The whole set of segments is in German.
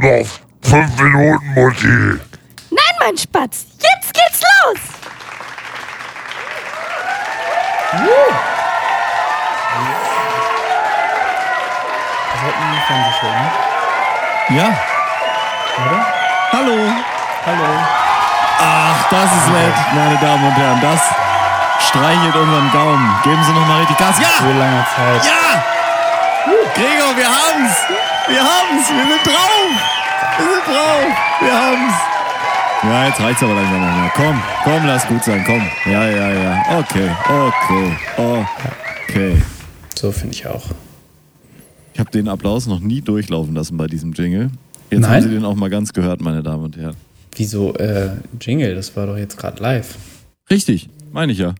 noch fünf Minuten, Mutti. Nein, mein Spatz, jetzt geht's los. Das hat eine Fernsehshow, ne? Ja. Oder? Hallo. Hallo. Ach, das ist nett, meine Damen und Herren. Das streichelt unseren Gaumen. Geben Sie noch mal richtig Gas. Ja! So langer Zeit. Ja! Gregor, wir haben's! Wir haben's! Wir sind drauf! Wir sind drauf! Wir haben's! Ja, jetzt reicht's aber langsam noch mal. Komm, komm, lass gut sein, komm. Ja, ja, ja. Okay, okay, okay. So finde ich auch. Ich habe den Applaus noch nie durchlaufen lassen bei diesem Jingle. Jetzt Nein? haben Sie den auch mal ganz gehört, meine Damen und Herren. Wieso, äh, Jingle, das war doch jetzt gerade live. Richtig, meine ich ja.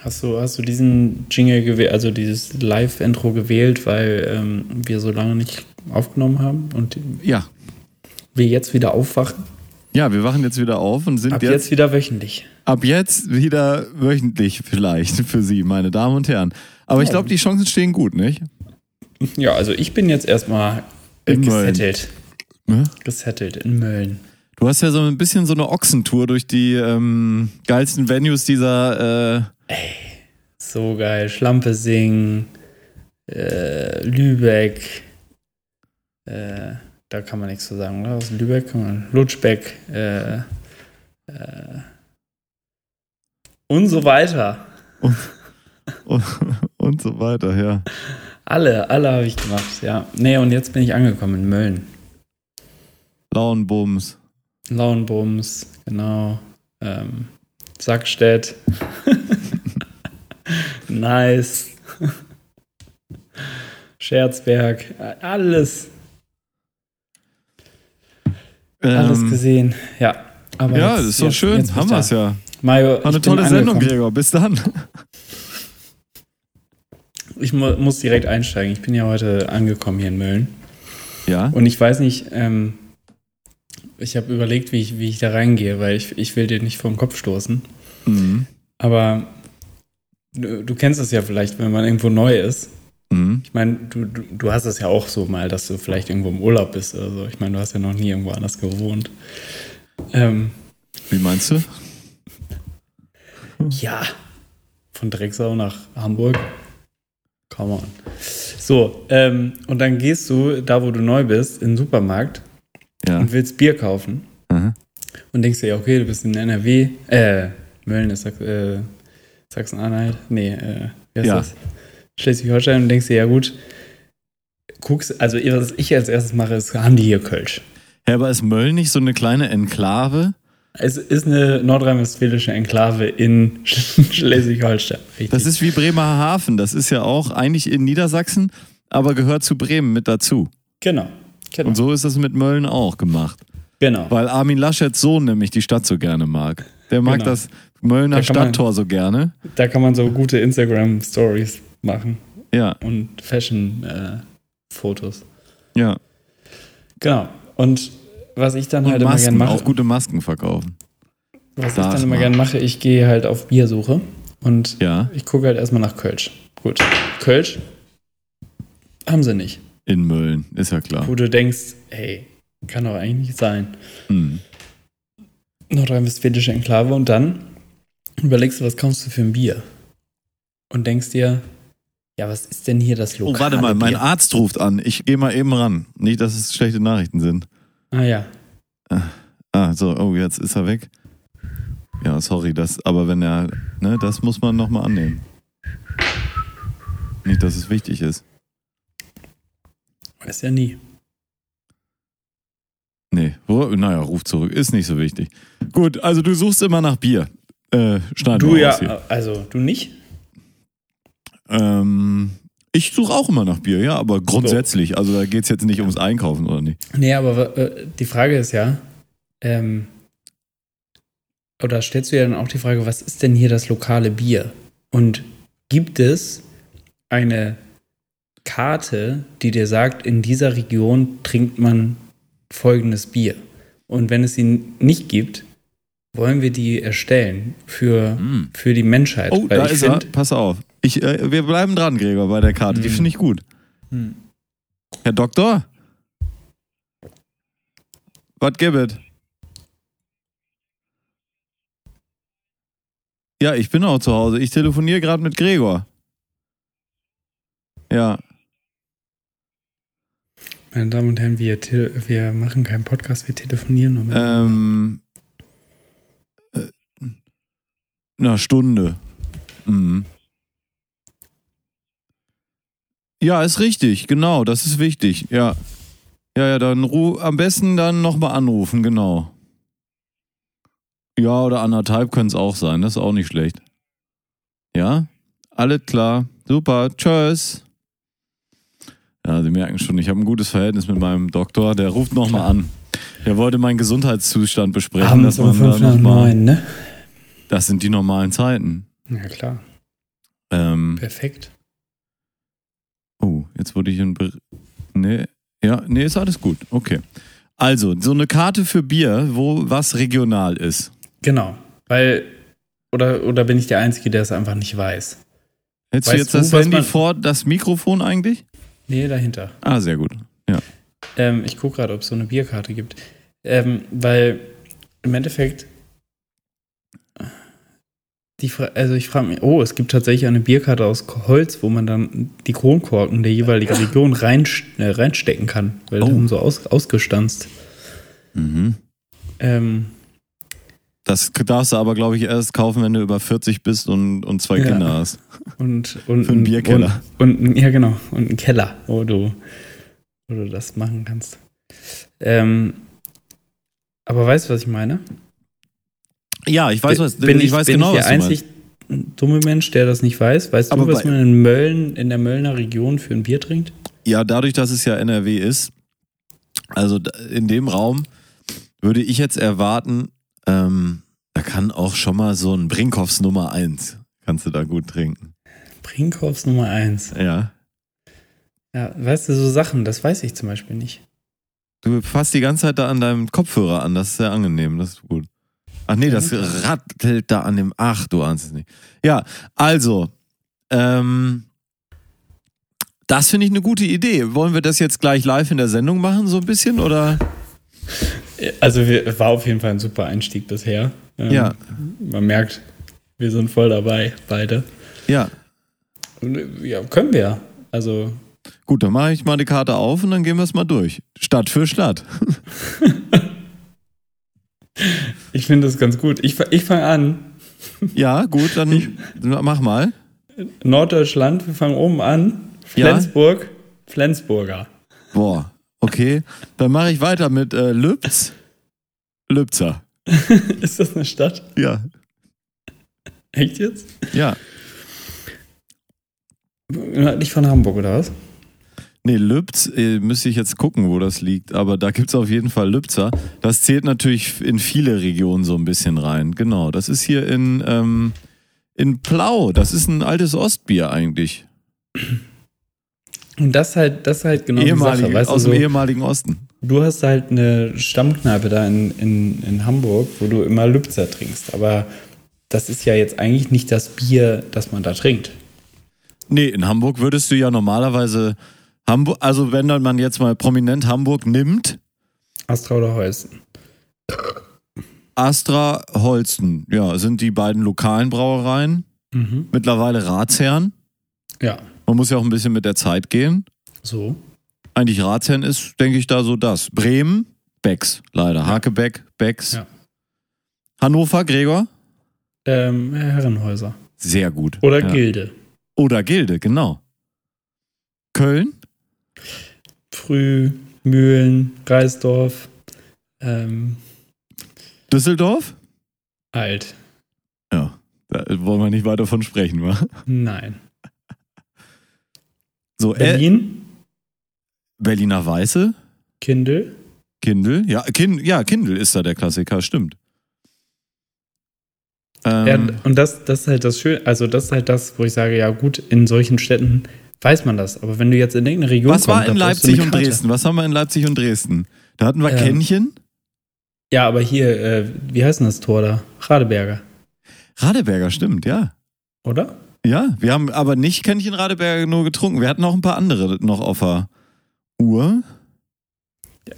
Hast du, hast du diesen Jingle gewählt, also dieses Live-Intro gewählt, weil ähm, wir so lange nicht aufgenommen haben und Ja. wir jetzt wieder aufwachen? Ja, wir wachen jetzt wieder auf und sind Ab jetzt, jetzt wieder wöchentlich. ab jetzt wieder wöchentlich vielleicht für Sie, meine Damen und Herren. Aber ich Ja. glaube, die Chancen stehen gut, nicht? Ja, also ich bin jetzt erstmal äh, gesettelt. Ne? Gesettelt in Mölln. Du hast ja so ein bisschen so eine Ochsentour durch die ähm, geilsten Venues dieser. Äh, So geil. Schlampe singen, äh, Lübeck. Äh, da kann man nichts zu sagen, oder? Aus Lübeck kann man. Lutschbeck. Äh, äh, und so weiter. und, und so weiter, ja. Alle, alle habe ich gemacht, ja. Nee, und jetzt bin ich angekommen in Mölln. Lauenbums. Lauenbums, genau. Ähm, Sackstedt. nice. Scherzberg. Alles. Alles Ähm, gesehen. Ja. Aber ja, jetzt- das ist doch jetzt- schön. jetzt Haben wir es ja. Mario, War eine tolle Sendung. Gregor. Bis dann. Ich mu muss direkt einsteigen. Ich bin ja heute angekommen hier in Mölln. Ja. Und ich weiß nicht, ähm, ich habe überlegt, wie ich, wie ich da reingehe, weil ich, ich will dir nicht vor den Kopf stoßen. Mhm. Aber du, du kennst es ja vielleicht, wenn man irgendwo neu ist. Mhm. Ich meine, du, du, du hast es ja auch so mal, dass du vielleicht irgendwo im Urlaub bist oder so. Ich meine, du hast ja noch nie irgendwo anders gewohnt. Ähm, Wie meinst du? ja, von Drecksau nach Hamburg. Come on. So, ähm, und dann gehst du da, wo du neu bist, in den Supermarkt Ja. und willst Bier kaufen Aha. und denkst dir, okay, du bist in NRW, äh, Mölln ist äh, Sachsen-Anhalt, nee, äh, wie heißt Ja. das? Schleswig-Holstein und denkst dir, ja gut, guckst, also was ich als erstes mache, ist, haben die hier Kölsch? Ja, aber ist Mölln nicht so eine kleine Enklave? Es ist eine nordrhein-westfälische Enklave in Sch- Schleswig-Holstein. Das ist wie Bremerhaven. Das ist ja auch eigentlich in Niedersachsen, aber gehört zu Bremen mit dazu. genau. Genau. Und so ist das mit Mölln auch gemacht. genau. Weil Armin Laschets Sohn nämlich die Stadt so gerne mag. Der mag Genau. das Möllner Da kann man- Stadttor so gerne. Da kann man so gute Instagram-Stories machen Ja, und Fashion-Fotos. ja. genau. Und was ich dann Und halt immer Masken, gerne mache, auch gute Masken verkaufen. was ich Sag dann immer gerne mache, ich gehe halt auf Biersuche und Ja, ich gucke halt erstmal nach Kölsch. Gut. Kölsch haben sie nicht. in Mölln, ist ja klar. Wo du denkst, ey, kann doch eigentlich nicht sein. Hm. Nordrhein-Westfälische Enklave und dann überlegst du, was kaufst du für ein Bier? Und denkst dir, ja, was ist denn hier das Oh, lokale warte mal, mein? Arzt ruft an. Ich gehe mal eben ran. Nicht, dass es schlechte Nachrichten sind. Ah ja, Ah, so, oh, jetzt ist er weg. Ja, sorry, das, aber wenn er, ne, das muss man nochmal annehmen. Nicht, dass es wichtig ist. weiß ja nie. Nee, wo, naja, ruf zurück, ist nicht so wichtig. Gut, also du suchst immer nach Bier. Äh, schneiden Du ja, hier. also du nicht? Ähm, ich suche auch immer nach Bier, ja, aber grundsätzlich. Also da geht es jetzt nicht ums Einkaufen, oder nicht? Nee, aber äh, die Frage ist ja, ähm, oder stellst du ja dann auch die Frage, was ist denn hier das lokale Bier? Und gibt es eine Karte, die dir sagt, in dieser Region trinkt man folgendes Bier? Und wenn es sie nicht gibt, wollen wir die erstellen für, Mm. für die Menschheit? Oh, Weil da ich ist er. find, Pass auf. Ich, äh, wir bleiben dran, Gregor, bei der Karte. Die Mhm. finde ich gut. Hm. Herr Doktor? Was gibt? Ja, ich bin auch zu Hause. Ich telefoniere gerade mit Gregor. Ja. Meine Damen und Herren, wir, wir machen keinen Podcast, wir telefonieren nur mit. Ähm. Äh, eine Stunde. Mhm. Ja, ist richtig, genau, das ist wichtig, ja. Ja, ja, dann ru am besten dann nochmal anrufen, genau. Ja, oder anderthalb können es auch sein, das ist auch nicht schlecht. Ja, alles klar, super, tschüss. Ja, Sie merken schon, ich habe ein gutes Verhältnis mit meinem Doktor, der ruft nochmal an. Der wollte meinen Gesundheitszustand besprechen, dass Abends um man da 5 nach 9, ne? Das sind die normalen Zeiten. Ja, klar. Ähm, Perfekt. Jetzt wurde ich in. Ber nee, ja, nee, ist alles gut. Okay. Also, so eine Karte für Bier, wo was regional ist. Genau. Weil, oder, oder bin ich der Einzige, der es einfach nicht weiß? Hättest du jetzt du, das Handy vor das Mikrofon eigentlich? Nee, dahinter. Ah, sehr gut. Ähm, ich gucke gerade, ob es so eine Bierkarte gibt. Ähm, weil im Endeffekt, die Fra also ich frage mich, oh, es gibt tatsächlich eine Bierkarte aus Holz, wo man dann die Kronkorken der jeweiligen Region rein, äh, reinstecken kann, weil Oh. die haben so aus, ausgestanzt. Mhm. Ähm, Das darfst du aber, glaube ich, erst kaufen, wenn du über 40 bist und, und zwei Ja. Kinder hast. und, und, Für einen Bierkeller. Und, und, ja, genau. Und einen Keller, wo du, wo du das machen kannst. Ähm, aber weißt du, was ich meine? Ja, ich weiß, was, bin ich weiß bin genau, ich was der du einzig dumme Mensch, der das nicht weiß? Weißt Aber du, was man in Mölln, in der Möllner Region für ein Bier trinkt? Ja, dadurch, dass es ja NRW ist, also in dem Raum würde ich jetzt erwarten, ähm, da kann auch schon mal so ein Brinkhoffs Nummer 1, kannst du da gut trinken. Brinkhoffs Nummer 1. Ja. Ja, weißt du, so Sachen, das weiß ich zum Beispiel nicht. Du fasst die ganze Zeit da an deinem Kopfhörer an, das ist sehr angenehm, das ist gut. Ach nee, das rattelt da an dem, ach, du ahnst es nicht. Ja, also, ähm, das finde ich eine gute Idee. Wollen wir das jetzt gleich live in der Sendung machen, so ein bisschen, oder? Also wir, war auf jeden Fall ein super Einstieg bisher. Ähm, Ja. Man merkt, wir sind voll dabei, beide. Ja. Ja, können wir. Also, Gut, dann mache ich mal die Karte auf und dann gehen wir es mal durch. Stadt für Stadt. ich finde das ganz gut. Ich, ich fange an. Ja, gut, dann mach mal. Norddeutschland, wir fangen oben an. Ja. Flensburg, Flensburger. Boah, okay. Dann mache ich weiter mit äh, Lübz. Lübzer. Ist das eine Stadt? Ja. Echt jetzt? Ja. Nicht von Hamburg, oder was? Nee, Lübz, äh, müsste ich jetzt gucken, wo das liegt. Aber da gibt es auf jeden Fall Lübzer. Das zählt natürlich in viele Regionen so ein bisschen rein. Genau, das ist hier in, ähm, in Plau. Das ist ein altes Ostbier eigentlich. Und das halt, das halt genau die Ehemalige, Sache. Weißt du, aus so, dem ehemaligen Osten. du hast halt eine Stammkneipe da in, in, in Hamburg, wo du immer Lübzer trinkst. Aber das ist ja jetzt eigentlich nicht das Bier, das man da trinkt. Nee, in Hamburg würdest du ja normalerweise Hamburg, also wenn dann man jetzt mal prominent Hamburg nimmt, Astra oder Holsten. Astra, Holsten, ja, sind die beiden lokalen Brauereien, Mhm. mittlerweile Ratsherren. Ja, Man muss ja auch ein bisschen mit der Zeit gehen. so. Eigentlich Ratsherren ist, denke ich, da so das. Bremen, Becks, leider. Hakebeck, Becks. Ja. Hannover, Gregor? Ähm, Herrenhäuser. Sehr gut. Oder ja. Gilde. Oder Gilde, genau. Köln? Früh, Mühlen, Reisdorf, ähm, Düsseldorf? alt. Ja, da wollen wir nicht weiter von sprechen, wa? Nein. So, äh, Berlin, Berliner Weiße? Kindle. Kindle? Ja, kind, ja, Kindle ist da der Klassiker, stimmt. Ähm, Ja, und das, das ist halt das Schöne, also das ist halt das, wo ich sage, ja gut, in solchen Städten weiß man das. Aber wenn du jetzt in irgendeine Region was war kommst, in brauchst du Leipzig und. Dresden? Was haben wir in Leipzig und Dresden? Da hatten wir Ähm, Kännchen. Ja, aber hier, äh, wie heißt denn das Tor da? Radeberger, Radeberger, stimmt, ja. oder? Ja, wir haben aber nicht Kännchen Radeberger nur getrunken. Wir hatten auch ein paar andere noch auf der Uhr.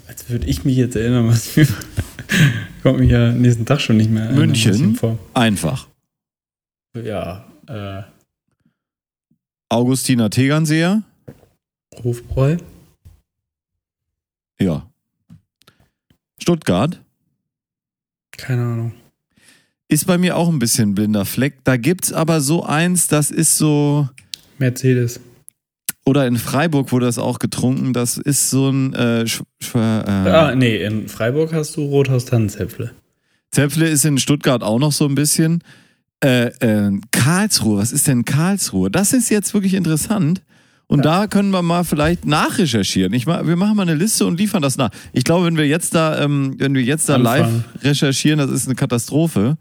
Als würde ich mich jetzt erinnern, was wir. Kommt mir ja nächsten Tag schon nicht mehr München? vor. Einfach. Ja, äh, Augustiner Tegernseer. Hofbräu. Ja. Stuttgart. Keine Ahnung. Ist bei mir auch ein bisschen blinder Fleck. Da gibt's aber so eins, das ist so. Mercedes. Oder in Freiburg wurde das auch getrunken. Das ist so ein. Äh, äh, Ah, nee, in Freiburg hast du Rothaus Tannenzäpfle. Zäpfle ist in Stuttgart auch noch so ein bisschen. Äh, äh, Karlsruhe, was ist denn Karlsruhe? Das ist jetzt wirklich interessant. Und da können wir mal vielleicht nachrecherchieren. Ich, wir machen mal eine Liste und liefern das nach. Ich glaube, wenn wir jetzt da, ähm, wenn wir jetzt da Anfangen. live recherchieren, das ist eine Katastrophe.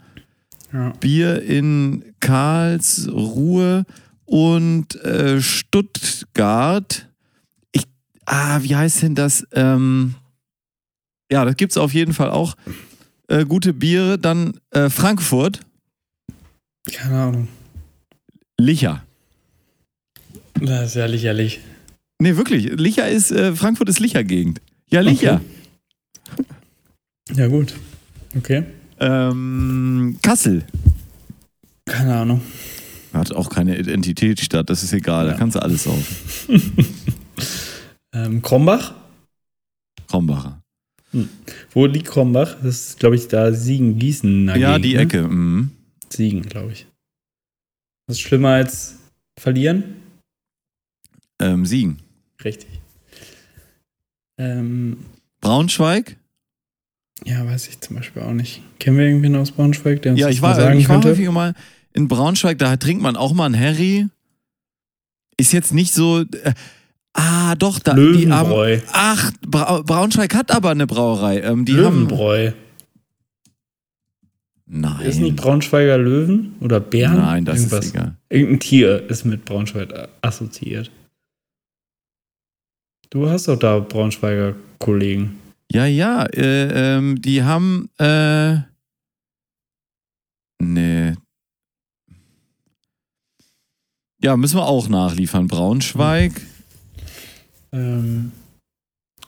Ja. Bier in Karlsruhe und äh, Stuttgart. Ich, ah, wie heißt denn das? Ähm, ja, das gibt's auf jeden Fall auch. Äh, gute Biere. Dann äh, Frankfurt, Keine Ahnung. Licher. Das ist ja lächerlich. Nee, wirklich. Licher ist, äh, Frankfurt ist Licher-Gegend. Ja, Licher. Ja, gut. Okay. Ähm, Kassel. Keine Ahnung. Hat auch keine Identitätsstadt, das ist egal, da Ja. kannst du alles auf. Ähm, Krombach? Krombacher. Wo liegt Krombach? Das ist, glaube ich, da Siegen-Gießen. Ja, dagegen, die ne? Ecke. Mhm. Siegen, glaube ich. Was ist schlimmer als verlieren? Ähm, Siegen. Richtig. Ähm, Braunschweig? ja, weiß ich zum Beispiel auch nicht. Kennen wir irgendwen aus Braunschweig, der uns Ja, ich mal war, sagen ich war könnte? häufiger mal in Braunschweig, da trinkt man auch mal einen Harry. Ist jetzt nicht so. Äh, ah, doch, da. Die Löwenbräu. ach, Bra Braunschweig hat aber eine Brauerei. Ähm, die haben. Nein. Ist nicht Braunschweiger Löwen oder Bären? Nein, das Irgendwas. ist egal. Irgendein Tier ist mit Braunschweig assoziiert. Du hast doch da Braunschweiger Kollegen. Ja, ja, äh, ähm, die haben. Äh, nee. Ja, müssen wir auch nachliefern. Braunschweig. Ähm,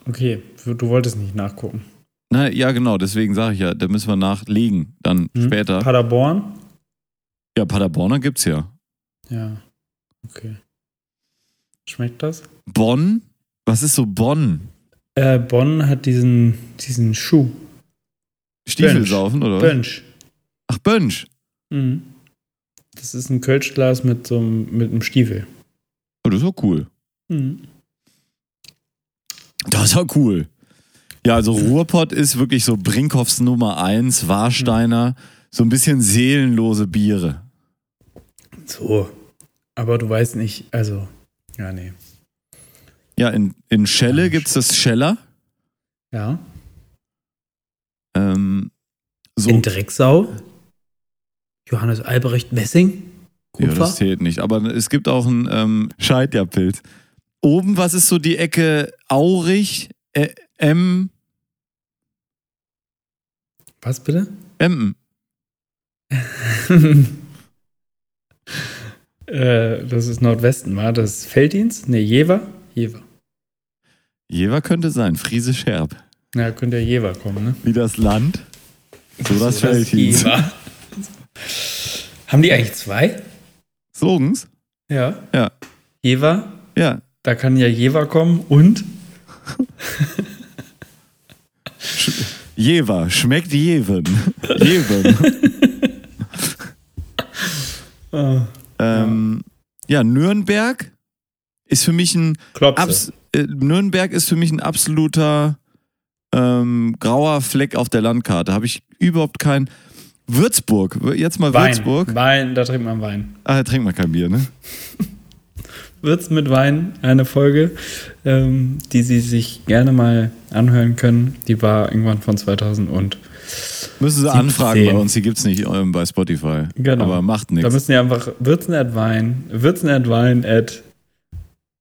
okay, du wolltest nicht nachgucken. Na, ja, genau, deswegen sage ich ja, da müssen wir nachlegen. Dann Hm? später. Paderborn? Ja, Paderborner gibt's ja. Ja. Okay. Schmeckt das? Bonn? Was ist so Bonn? Äh, Bonn hat diesen, diesen Schuh. Stiefelsaufen oder was? Bönsch. Ach, Bönsch. Mhm. Das ist ein Kölschglas mit so einem, mit einem Stiefel. Oh, das ist auch cool. Mhm. Das ist auch cool. Ja, also Ruhrpott ist wirklich so Brinkhoffs Nummer eins, Warsteiner, so ein bisschen seelenlose Biere. So. Aber du weißt nicht, also, ja, nee. Ja, in, in Schelle Ja, gibt's das Scheller. Ja. Ähm, so, In Drecksau? Johannes Albrecht Messing? ja, Kupfer? das zählt nicht. Aber es gibt auch einen ähm, Scheidjapilz. Oben, was ist so die Ecke Aurich, äh, M, Was bitte? Emden. äh, das ist Nordwesten, war das Felddienst? Nee, Jever? Jever. Jever könnte sein, Friese Scherb. Ja, könnte ja Jever kommen, ne? Wie das Land, so das So, Felddienst. Jever. Haben die eigentlich zwei? Slogans? Ja. Ja. Jever, Ja. da kann ja Jever kommen und Jever, schmeckt Jeven. Jeven. äh, ähm, ja, Nürnberg ist für mich ein äh, Nürnberg ist für mich ein absoluter ähm, grauer Fleck auf der Landkarte. Habe ich überhaupt kein Würzburg. Jetzt mal Wein. Würzburg. Wein, da trinkt man Wein. Ah, da trinkt man kein Bier, ne? Würz mit Wein, eine Folge, ähm, die Sie sich gerne mal anhören können. Die war irgendwann von 2000 und Müssen Sie 17. anfragen bei uns. Die gibt's nicht ähm, bei Spotify. Genau. Aber macht da nichts. müssen Sie einfach würzen at Wein, würzen at Wein at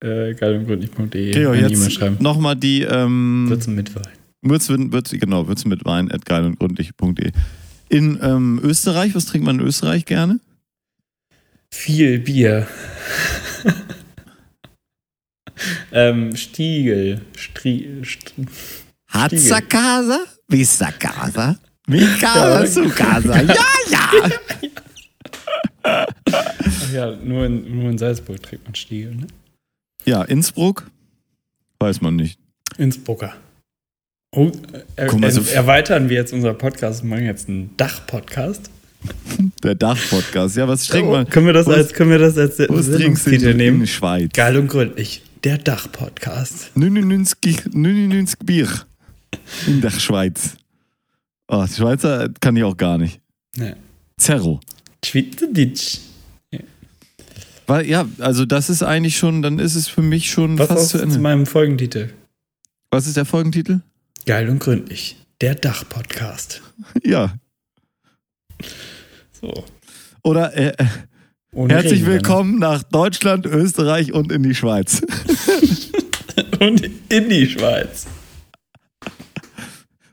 äh, eine E-Mail jetzt schreiben. nochmal die ähm, Würzen mit Wein. Würzen, Würzen, genau, Würzen mit Wein at geil und gründlich.de. In ähm, Österreich, was trinkt man in Österreich gerne? Viel Bier. ähm, Stiegel. Stri St Hatza casa, vista casa, mi casa su casa. Ja, ja. Ach ja, nur in, nur in Salzburg trägt man Stiegel, ne? Ja, Innsbruck? Weiß man nicht. Innsbrucker. Oh, äh, Guck mal, äh, so- erweitern wir jetzt unser Podcast und machen jetzt einen Dach-Podcast. Der Dach-Podcast. Ja, was trinkt man? Können wir das was- als, können wir das als Was trinkst du in, Sendungstitel in nehmen? der Schweiz? Geil und gründlich. Der Dach-Podcast. 99 99 Bier in der Schweiz. Oh, die Schweizer kann ich auch gar nicht. Ne. Zerro. Schweizerdeutsch. Weil, ja, also das ist eigentlich schon, dann ist es für mich schon Was fast zu zu Ende. meinem Folgentitel? Was ist der Folgentitel? Geil und gründlich. Der Dach-Podcast. Ja. So. Oder äh, Ohne herzlich willkommen nach Deutschland, Österreich und in die Schweiz. Und in die Schweiz.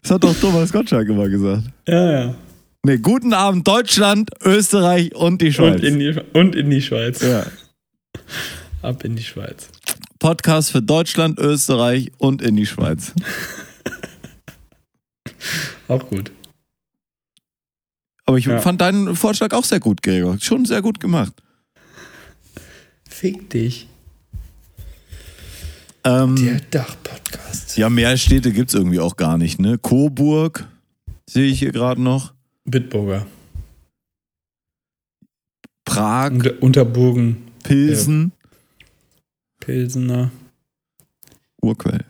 Das hat doch Thomas Gottschalk immer gesagt. Ja, ja. Ne, guten Abend Deutschland, Österreich und die Schweiz. Und in die, und in die Schweiz. ja. Ab in die Schweiz. Podcast für Deutschland, Österreich und in die Schweiz. Auch gut. Aber ich Ja. fand deinen Vorschlag auch sehr gut, Gregor. Schon sehr gut gemacht. Fick dich. Ähm, Der Dach-Podcast. ja, mehr Städte gibt es irgendwie auch gar nicht, ne? Coburg sehe ich hier gerade noch. Bitburger. Prag, Unter, Unterburgen. Pilsen, Pilsener. Urquell.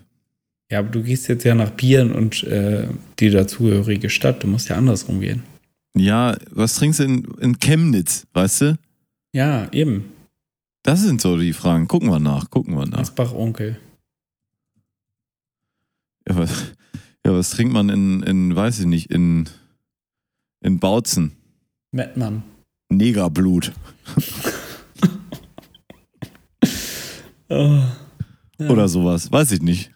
Ja, aber du gehst jetzt ja nach Bieren und äh, die dazugehörige Stadt. Du musst ja andersrum gehen. Ja, was trinkst du in, in Chemnitz, weißt du? Ja, eben. Das sind so die Fragen. Gucken wir nach, gucken wir nach. Asbach-Onkel. Ja, was, ja, was trinkt man in, in, weiß ich nicht, in, in Bautzen? Mettmann. Negerblut. Oh. Ja. Oder sowas. Weiß ich nicht.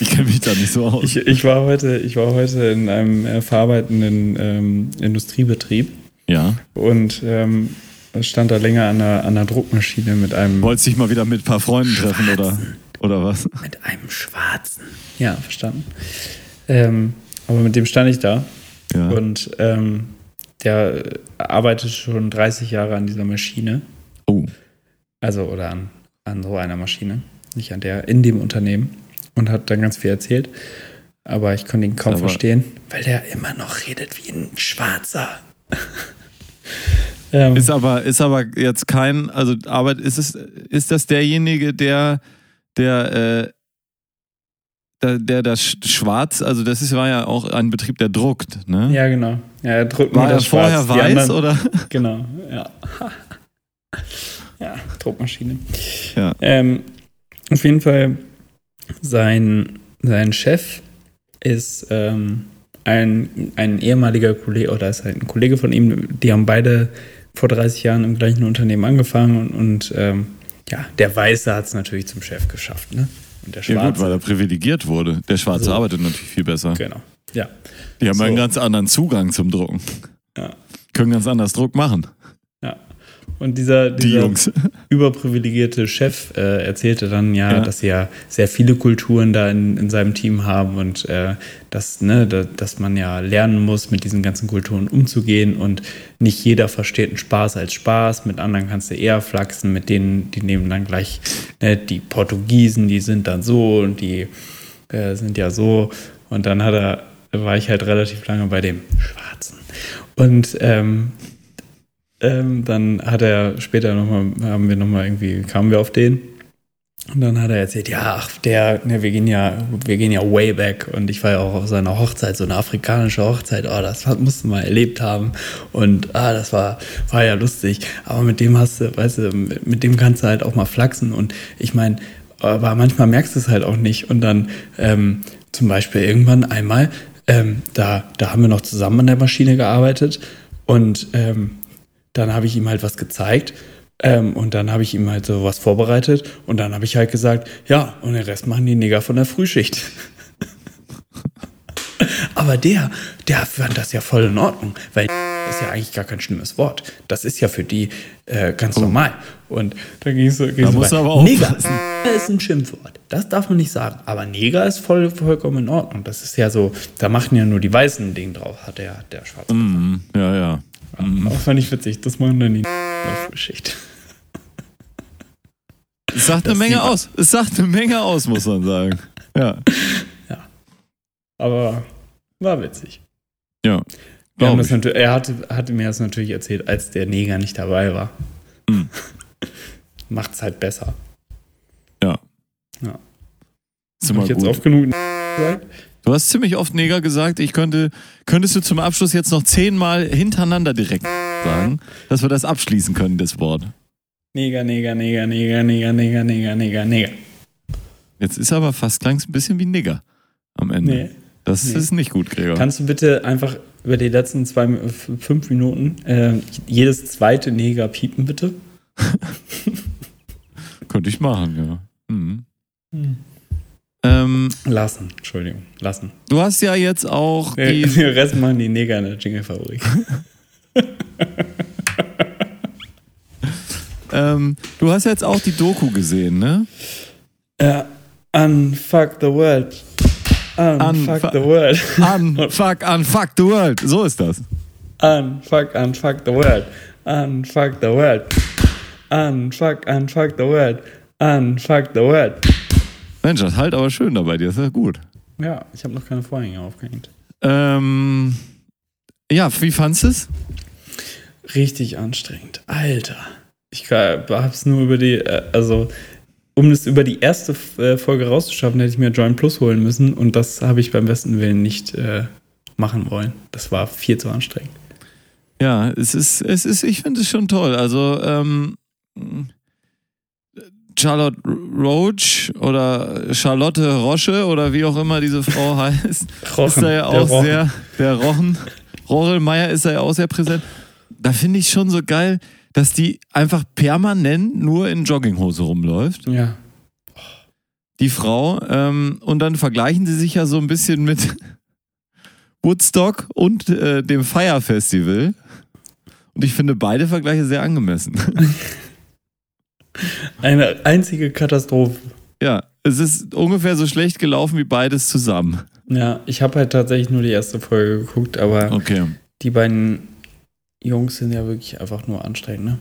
Ich kenne mich da nicht so aus. Ich, ich, war heute, ich war heute in einem äh, verarbeitenden ähm, Industriebetrieb ja. und ähm, stand da länger an einer, an einer Druckmaschine mit einem, Wolltest dich mal wieder mit ein paar Freunden treffen oder, oder was? mit einem Schwarzen. Ja, verstanden. Ähm, aber mit dem stand ich da Ja. und ähm, der arbeitet schon 30 Jahre an dieser Maschine. Oh. Also, oder an, an so einer Maschine. Nicht an der, in dem Unternehmen. Und hat dann ganz viel erzählt. Aber ich konnte ihn kaum Aber- verstehen, weil der immer noch redet wie ein Schwarzer. ähm, Ist aber, ist aber jetzt kein, also Arbeit, ist es, ist das derjenige, der, der, äh, der, der das Sch- Schwarz, also das ist, war ja auch ein Betrieb, der druckt, ne? ja, genau. Ja, er drückt nur War das vorher Schwarz. Weiß anderen- oder? Genau, ja. ja, Druckmaschine. Ja. Ähm, auf jeden Fall, sein, sein Chef ist ähm, ein, ein ehemaliger Kollege, oder ist halt ein Kollege von ihm, die haben beide vor 30 Jahren im gleichen Unternehmen angefangen und, und ähm, ja, der Weiße hat es natürlich zum Chef geschafft, ne? Und der Ja gut, Schwarze. weil er privilegiert wurde. Der Schwarze So. arbeitet natürlich viel besser. genau. Ja. Die haben So. einen ganz anderen Zugang zum Drucken. Ja. Können ganz anders Druck machen. Und dieser, die dieser überprivilegierte Chef äh, erzählte dann ja, Ja. dass sie ja sehr viele Kulturen da in, in seinem Team haben und äh, dass, ne, da, dass man ja lernen muss, mit diesen ganzen Kulturen umzugehen und nicht jeder versteht einen Spaß als Spaß, mit anderen kannst du eher flachsen, mit denen, die nehmen dann gleich, ne, die Portugiesen, die sind dann so und die äh, sind ja so. Und dann hat er, war ich halt relativ lange bei dem Schwarzen. Und ähm, ähm, dann hat er später nochmal, haben wir nochmal irgendwie, kamen wir auf den. Und dann hat er erzählt, ja, ach, der, ne, wir gehen ja, wir gehen ja way back. Und ich war ja auch auf seiner Hochzeit, so eine afrikanische Hochzeit. Oh, das musst du mal erlebt haben. Und ah, das war, war ja lustig. Aber mit dem hast du, weißt du, mit dem kannst du halt auch mal flachsen. Und ich meine, aber manchmal merkst du es halt auch nicht. Und dann ähm, zum Beispiel irgendwann einmal, ähm, da, da haben wir noch zusammen an der Maschine gearbeitet. Und ähm, dann habe ich ihm halt was gezeigt ähm, und dann habe ich ihm halt so was vorbereitet und dann habe ich halt gesagt, ja, und den Rest machen die Neger von der Frühschicht. Aber der, der fand das ja voll in Ordnung, weil ist ja eigentlich gar kein schlimmes Wort. Das ist ja für die äh, ganz normal. Und da ging es so, ging's Da musst aber Neger aufpassen. ist ein Schimpfwort. Das darf man nicht sagen. Aber Neger ist voll, vollkommen in Ordnung. Das ist ja so, da machen ja nur die Weißen ein Ding drauf, hat der, der Schwarze. Mhm. Ja, ja. Das fand ich witzig. Das machen dann die Geschichte. Es sagt eine Das Menge sieht man. aus. Es sagt eine Menge aus, muss man sagen. Ja. Aber war witzig. Ja. Er hatte, hatte mir das natürlich erzählt, als der Neger nicht dabei war. Hm. Macht's halt besser. Ja. Ja. Ist Hab immer ich jetzt gut. oft genug gesagt? Du hast ziemlich oft Neger gesagt. Ich könnte, könntest du zum Abschluss jetzt noch zehnmal hintereinander direkt sagen, dass wir das abschließen können, das Wort. Neger, Neger, Neger, Neger, Neger, Neger, Neger, Neger, Neger. Jetzt ist aber fast klang ein bisschen wie Nigger am Ende. Nee. Das Nee. ist nicht gut, Gregor. Kannst du bitte einfach über die letzten zwei, fünf Minuten äh, jedes zweite Neger piepen, bitte? Könnte ich machen, ja. Mhm. Ähm, Lassen, Entschuldigung, lassen. du hast ja jetzt auch die. den Rest machen die Neger in der Jingle-Fabrik. Ähm, du hast jetzt auch die Doku gesehen, ne? Ja, unfuck the world. Unfuck Unfu- the world. Unfuck, unfuck the world. So ist das. Unfuck, unfuck the world. Unfuck the world. Unfuck, unfuck the world. Unfuck the world. Mensch, das halt aber schön dabei dir. Das ist ja gut. Ja, ich habe noch keine Vorhänge aufgehängt. Ähm, ja, wie fandest du es? Richtig anstrengend. Alter. Ich hab's nur über die, äh, also, um es über die erste äh, Folge rauszuschaffen, hätte ich mir Join Plus holen müssen und das habe ich beim besten Willen nicht äh, machen wollen. Das war viel zu anstrengend. Ja, es ist, es ist, ich finde es schon toll. Also, ähm, Charlotte Roach oder Charlotte Roche oder wie auch immer diese Frau heißt, ist da ja der auch Rochen. sehr, der Rochen, Rorelmeier ist da ja auch sehr präsent. Da finde ich schon so geil, dass die einfach permanent nur in Jogginghose rumläuft, Ja. die Frau. Ähm, und dann vergleichen sie sich ja so ein bisschen mit Woodstock und äh, dem Fire Festival. Und ich finde beide Vergleiche sehr angemessen. Eine einzige Katastrophe. ja, es ist ungefähr so schlecht gelaufen wie beides zusammen. Ja, ich habe halt tatsächlich nur die erste Folge geguckt, aber Okay. die beiden Jungs sind ja wirklich einfach nur anstrengend, ne?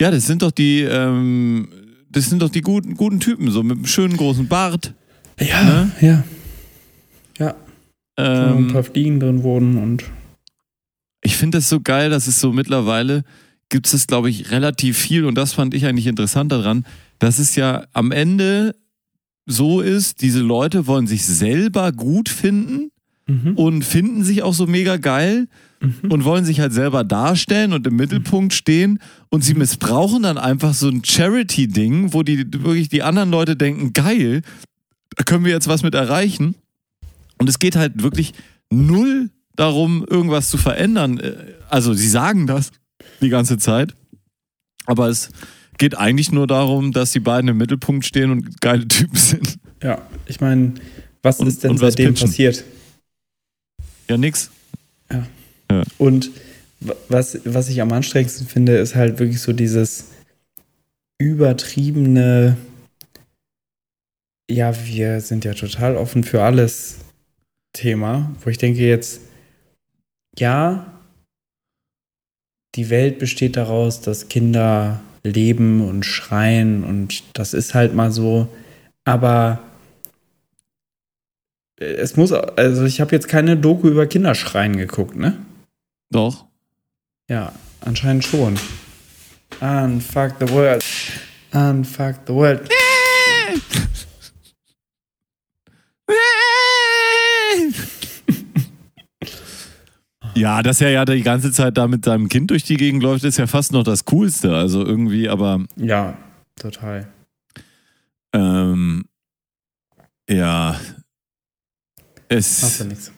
Ja, das sind doch die, ähm, das sind doch die guten, guten Typen, so mit einem schönen großen Bart. Ja, Ne? ja. Ja, wo ein paar Ähm, Fliegen drin wurden und ich finde das so geil, dass es so mittlerweile gibt es, glaube ich, relativ viel und das fand ich eigentlich interessant daran, dass es ja am Ende so ist, diese Leute wollen sich selber gut finden mhm. und finden sich auch so mega geil Mhm. und wollen sich halt selber darstellen und im Mittelpunkt stehen und sie missbrauchen dann einfach so ein Charity-Ding, wo die wirklich die anderen Leute denken, geil, da können wir jetzt was mit erreichen. Und es geht halt wirklich null darum, irgendwas zu verändern. Äh, Also sie sagen das die ganze Zeit, aber es geht eigentlich nur darum, dass die beiden im Mittelpunkt stehen und geile Typen sind. Ja, ich meine, was Und- ist denn und seitdem pitchen. passiert? Ja, nix. Und wa- was, was ich am anstrengendsten finde, ist halt wirklich so dieses übertriebene, ja, wir sind ja total offen für alles Thema, wo ich denke jetzt, ja, die Welt besteht daraus, dass Kinder leben und schreien und das ist halt mal so, aber es muss, also ich habe jetzt keine Doku über Kinderschreien geguckt, ne? Doch. Ja, anscheinend schon. Unfuck the world. Unfuck the world. Ja, dass er ja die ganze Zeit da mit seinem Kind durch die Gegend läuft, ist ja fast noch das Coolste. Also irgendwie, aber Ja, total. ähm, ja. Macht Es, ja nichts.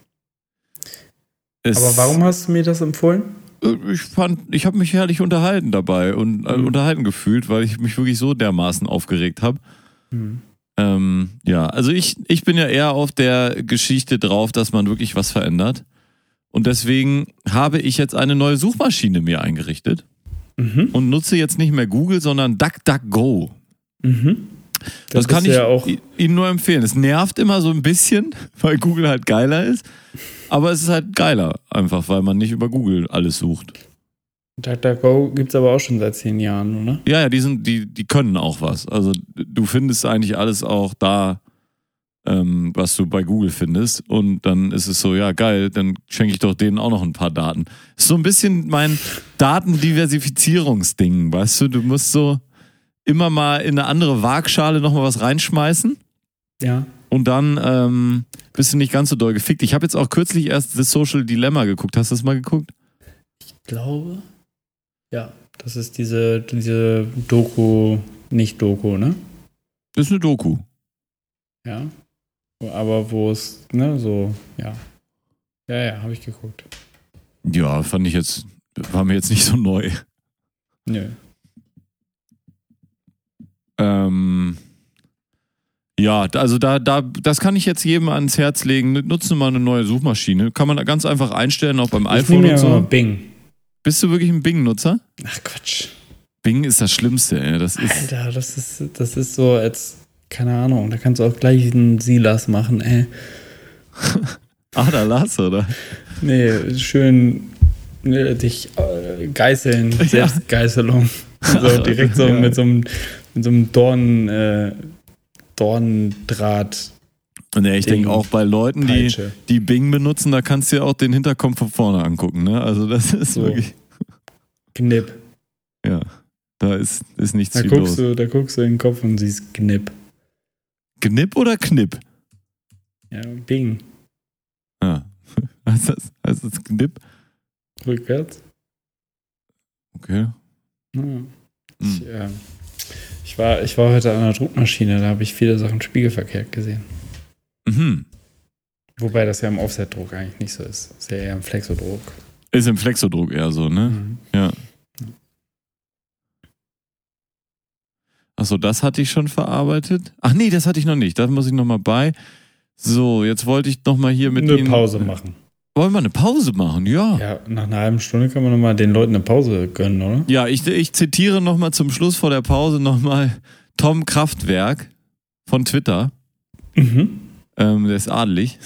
Aber warum hast du mir das empfohlen? Äh, Ich fand, ich habe mich herrlich unterhalten dabei und äh, Mhm. unterhalten gefühlt, weil ich mich wirklich so dermaßen aufgeregt habe. Hm. Ähm, ja, also ich, ich bin ja eher auf der Geschichte drauf, dass man wirklich was verändert. Und deswegen habe ich jetzt eine neue Suchmaschine mir eingerichtet Mhm. und nutze jetzt nicht mehr Google, sondern DuckDuckGo. Mhm. Das, Das kann ich ja Ihnen nur empfehlen. Es nervt immer so ein bisschen, weil Google halt geiler ist. Aber es ist halt geiler, einfach weil man nicht über Google alles sucht. DuckDuckGo gibt es aber auch schon seit zehn Jahren, oder? Ja, ja, die, sind, die, die können auch was. Also du findest eigentlich alles auch da, ähm, was du bei Google findest. Und dann ist es so, ja, geil, dann schenke ich doch denen auch noch ein paar Daten. Ist so ein bisschen mein Datendiversifizierungsding, weißt du? Du musst so immer mal in eine andere Waagschale nochmal was reinschmeißen. Ja. Und dann ähm, bist du nicht ganz so doll gefickt. Ich habe jetzt auch kürzlich erst The Social Dilemma geguckt. Hast du das mal geguckt? Ich glaube. Ja. Das ist diese, diese Doku, nicht Doku, ne? Das ist eine Doku. Ja. Aber wo es, ne, so, ja. Ja, ja, habe ich geguckt. Ja, fand ich jetzt, war mir jetzt nicht so neu. Nö. Ähm, ja, also da, da, das kann ich jetzt jedem ans Herz legen. Nutzen mal eine neue Suchmaschine. Kann man ganz einfach einstellen, auch beim Ich iPhone und so. Bing. Bist du wirklich ein Bing-Nutzer? Ach Quatsch. Bing ist das Schlimmste, ey. Das ist, Alter, das ist, das ist so als, keine Ahnung, da kannst du auch gleich einen Silas machen, ey. ah, da las, oder? Nee, schön ne, dich äh, geißeln, Selbstgeißelung. So direkt so Ja. mit so einem, mit so einem Dorn, äh, Dorndraht. Nee, ich denke auch bei Leuten, die, Peitsche. die Bing benutzen, da kannst du ja auch den Hinterkopf von vorne angucken, ne? Also das ist So. wirklich, Knipp. ja, da ist, ist nichts Da guckst, los. du, da guckst du in den Kopf und siehst Knipp. Knipp oder Knipp? Ja, Bing. Ja. Heißt das, heißt das Knipp? Rückwärts. Okay. Hm. Ich, äh, ich, war, ich war heute an der Druckmaschine, da habe ich viele Sachen spiegelverkehrt gesehen. Mhm. Wobei das ja im Offsetdruck eigentlich nicht so ist. Ist ja eher im Flexodruck. Ist im Flexodruck eher so, ne? Mhm. Ja. Achso, das hatte ich schon verarbeitet. Ach nee, das hatte ich noch nicht. Da muss ich nochmal bei. So, jetzt wollte ich nochmal hier mit Eine Ihnen. Pause machen. Wollen wir eine Pause machen? Ja. Ja, nach einer halben Stunde kann man nochmal den Leuten eine Pause gönnen, oder? Ja, ich, ich zitiere nochmal zum Schluss vor der Pause nochmal Tom Kraftwerk von Twitter. Mhm. Ähm, der ist adelig.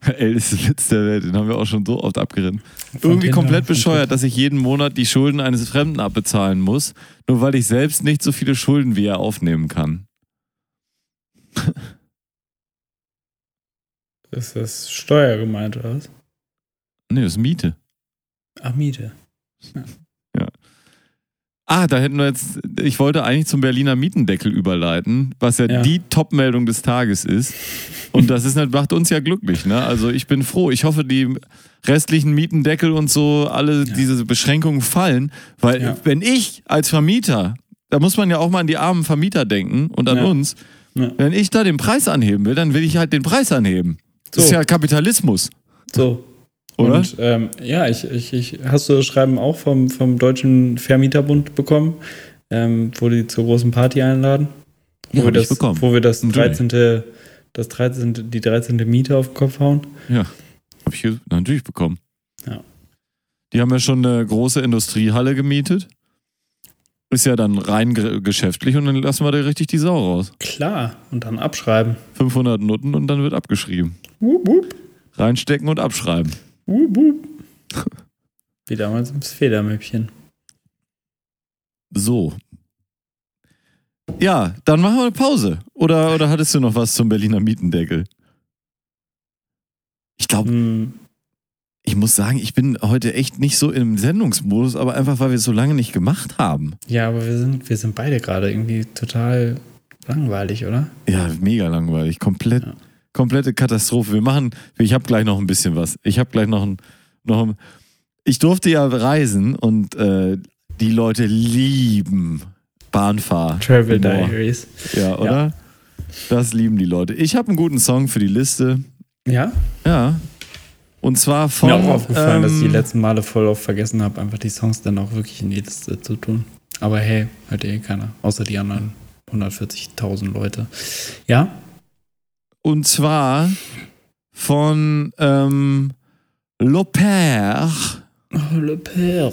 Älteste Witz der Welt, den haben wir auch schon so oft abgeritten. Irgendwie Tinder, komplett bescheuert, dass ich jeden Monat die Schulden eines Fremden abbezahlen muss, nur weil ich selbst nicht so viele Schulden wie er aufnehmen kann. Ist das Steuer gemeint, oder was? Nee, das ist Miete. Ach, Miete. Ah, da hätten wir jetzt, ich wollte eigentlich zum Berliner Mietendeckel überleiten, was ja, Ja. die Top-Meldung des Tages ist. Und das ist, macht uns ja glücklich, ne? Also ich bin froh. Ich hoffe, die restlichen Mietendeckel und so, alle Ja. diese Beschränkungen fallen. Weil Ja. wenn ich als Vermieter, da muss man ja auch mal an die armen Vermieter denken und an uns, wenn ich da den Preis anheben will, dann will ich halt den Preis anheben. Das So. ist ja Kapitalismus, So. Oder? Und ähm, ja, ich, ich, ich, hast du das Schreiben auch vom, vom Deutschen Vermieterbund bekommen, ähm, wo die zur großen Party einladen? Wo, Ja, wir, das, bekommen. wo wir das Natürlich. 13. Das 13. die 13. Miete auf den Kopf hauen? Ja, habe ich natürlich bekommen. Ja. Die haben ja schon eine große Industriehalle gemietet. Ist ja dann rein ge- geschäftlich und dann lassen wir da richtig die Sau raus. Klar. Und dann abschreiben. 500 Nutten und dann wird abgeschrieben. Wup, wup, Reinstecken und abschreiben. Wup, wup. Wie damals im Federmäppchen. So. Ja, dann machen wir eine Pause. Oder, oder hattest du noch was zum Berliner Mietendeckel? Ich glaube, Hm, ich muss sagen, ich bin heute echt nicht so im Sendungsmodus, aber einfach, weil wir es so lange nicht gemacht haben. ja, aber wir sind, wir sind beide gerade irgendwie total langweilig, oder? Ja, mega langweilig. Komplett, Ja. Komplette Katastrophe. Wir machen, ich habe gleich noch ein bisschen was. Ich habe gleich noch ein, noch ein, ich durfte ja reisen und äh, die Leute lieben Bahnfahr. Travel. Diaries. Ja, oder? Das lieben die Leute. Ich habe einen guten Song für die Liste. Ja? Ja. Und zwar von. Mir auch aufgefallen, dass ich die ähm, letzten Male voll oft vergessen habe, einfach die Songs dann auch wirklich in die Liste zu tun. Aber hey, hört eh keiner. Außer die anderen 140.000 Leute. Ja? Und zwar von ähm, L'Opère, Oh, Le Père.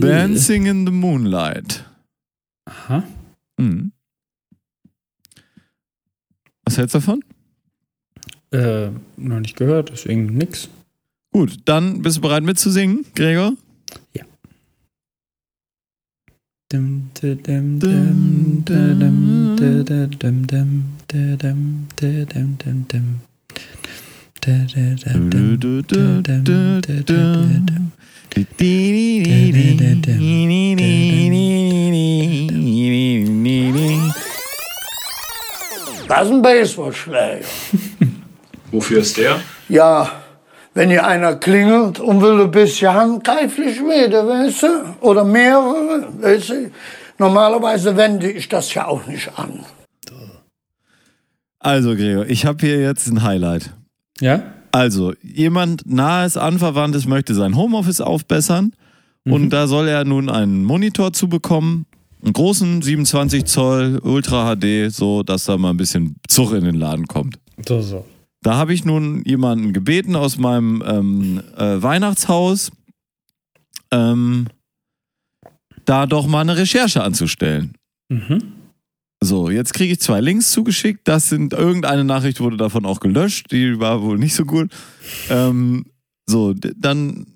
Dancing in the Moonlight. Aha. Hm. Was hältst du davon? Äh, noch nicht gehört, deswegen nix. Gut, dann bist du bereit mitzusingen, Gregor? Da, dum, dum, dum, dum, dum, dum, dum, dum, dum. Das ist ein Baseballschläger. Wofür ist der? Ja, wenn hier einer klingelt und will ein bisschen handgreiflich werden, weißt du? Oder mehrere, weißt du? Normalerweise wende ich das ja auch nicht an. Also, Gregor, ich habe hier jetzt ein Highlight. Ja? Also, jemand nahes Anverwandtes möchte sein Homeoffice aufbessern und da soll er nun einen Monitor zu bekommen, einen großen 27 Zoll Ultra HD, so dass da mal ein bisschen Zug in den Laden kommt. So, so. Da habe ich nun jemanden gebeten aus meinem ähm, äh, Weihnachtshaus, ähm, da doch mal eine Recherche anzustellen. Mhm. So, jetzt kriege ich zwei Links zugeschickt. Das sind irgendeine Nachricht wurde davon auch gelöscht. Die war wohl nicht so gut. Ähm, so, dann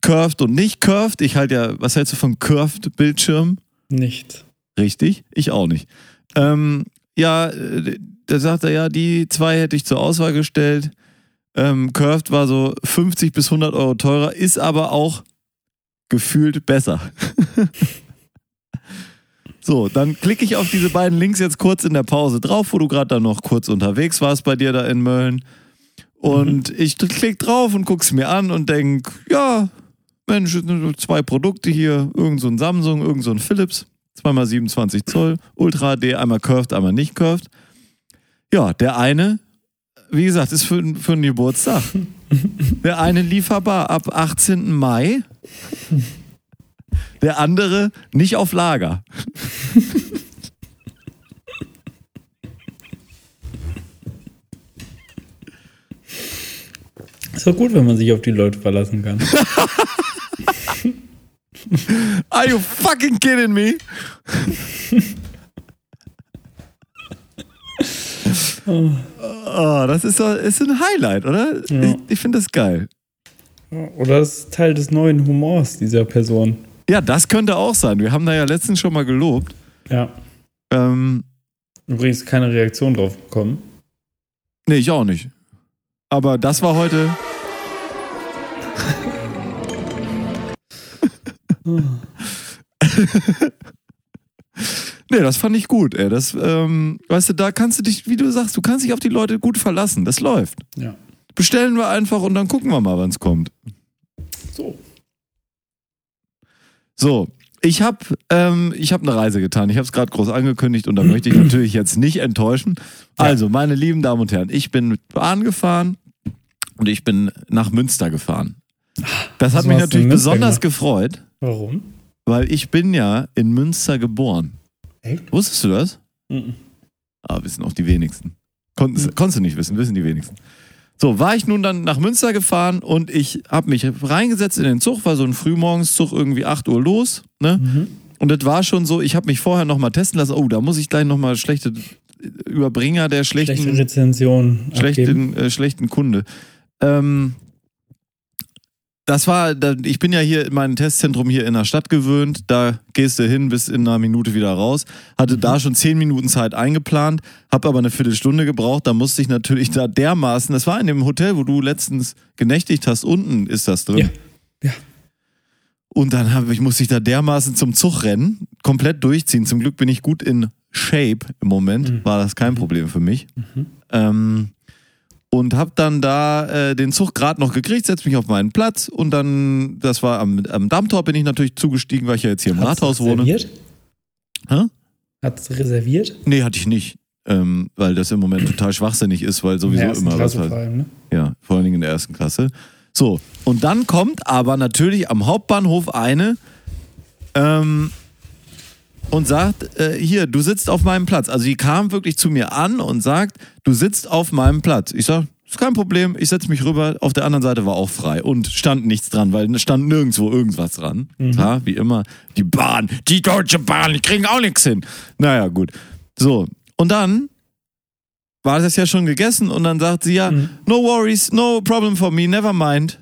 curved und nicht curved. Ich halte ja, was hältst du von curved Bildschirm? Nicht. Richtig, ich auch nicht. Ähm, ja, da sagt er ja, die zwei hätte ich zur Auswahl gestellt. Ähm, Curved war so 50 bis 100 Euro teurer, ist aber auch gefühlt besser. so, dann klicke ich auf diese beiden Links jetzt kurz in der Pause drauf, wo du gerade dann noch kurz unterwegs warst bei dir da in Mölln. Und ich klick drauf und guck's mir an und denk, ja, Mensch, es zwei Produkte hier, irgend so ein Samsung, irgend so ein Philips, zweimal 27 Zoll, Ultra HD, einmal curved, einmal nicht curved. Ja, der eine, wie gesagt, ist für, für einen Geburtstag. Der eine lieferbar ab 18. Mai. Der andere nicht auf Lager. Ist doch gut, wenn man sich auf die Leute verlassen kann. Are you fucking kidding me? Oh, das ist, so, ist ein Highlight, oder? Ja. Ich, ich finde das geil. Oder das ist Teil des neuen Humors dieser Person. Ja, das könnte auch sein. Wir haben da ja letztens schon mal gelobt. Ja. Ähm, Übrigens keine Reaktion drauf bekommen. nee, ich auch nicht. Aber das war heute. nee, das fand ich gut, ey. Das, ähm, weißt du, da kannst du dich, wie du sagst, du kannst dich auf die Leute gut verlassen. Das läuft. Ja. Bestellen wir einfach und dann gucken wir mal, wann es kommt. So. So, ich habe ähm, ich hab eine Reise getan. Ich habe es gerade groß angekündigt und da möchte ich natürlich jetzt nicht enttäuschen. Also, meine lieben Damen und Herren, ich bin mit Bahn gefahren und ich bin nach Münster gefahren. Das hat Was mich natürlich besonders gefreut, Warum? weil ich bin ja in Münster geboren. Echt? Wusstest du das? Mhm. Ah, wissen auch die wenigsten. Konntest, konntest du nicht wissen, wissen die wenigsten. So, war ich nun dann nach Münster gefahren und ich habe mich reingesetzt in den Zug, war so ein Frühmorgenszug irgendwie 8 Uhr los, ne? Mhm. Und das war schon so, ich habe mich vorher nochmal testen lassen, oh, da muss ich gleich nochmal schlechte Überbringer der schlechten, Schlechte Rezension schlechten, äh, schlechten Kunde. Ähm, das war, ich bin ja hier in meinem Testzentrum hier in der Stadt gewöhnt. Da gehst du hin, bis in einer Minute wieder raus. Hatte da schon zehn Minuten Zeit eingeplant, habe aber eine Viertelstunde gebraucht. Da musste ich natürlich da dermaßen, das war in dem Hotel, wo du letztens genächtigt hast, unten ist das drin. Ja. Ja. Und dann hab ich, musste ich da dermaßen zum Zug rennen, komplett durchziehen. Zum Glück bin ich gut in Shape im Moment, Mhm. war das kein Problem für mich. Ähm, und hab dann da äh, den Zug gerade noch gekriegt, setz mich auf meinen Platz und dann, das war am, am Dammtor, bin ich natürlich zugestiegen, weil ich ja jetzt hier im Hat's Rathaus wohne. reserviert? Hä? Hat's reserviert? Nee, hatte ich nicht. Ähm, weil das im Moment total schwachsinnig ist, weil sowieso immer Klasse was vor halt, allem, ne? Ja, vor allen Dingen in der ersten Klasse. So, und dann kommt aber natürlich am Hauptbahnhof eine ähm, und sagt, äh, hier, du sitzt auf meinem Platz. Also die kam wirklich zu mir an und sagt, du sitzt auf meinem Platz. Ich sag, ist kein Problem, ich setze mich rüber. Auf der anderen Seite war auch frei und stand nichts dran, weil stand nirgendwo irgendwas dran. Ja, wie immer, die Bahn, die Deutsche Bahn, die kriegen auch nichts hin. Naja, gut. So, und dann war das ja schon gegessen und dann sagt sie ja, no worries, no problem for me, never mind.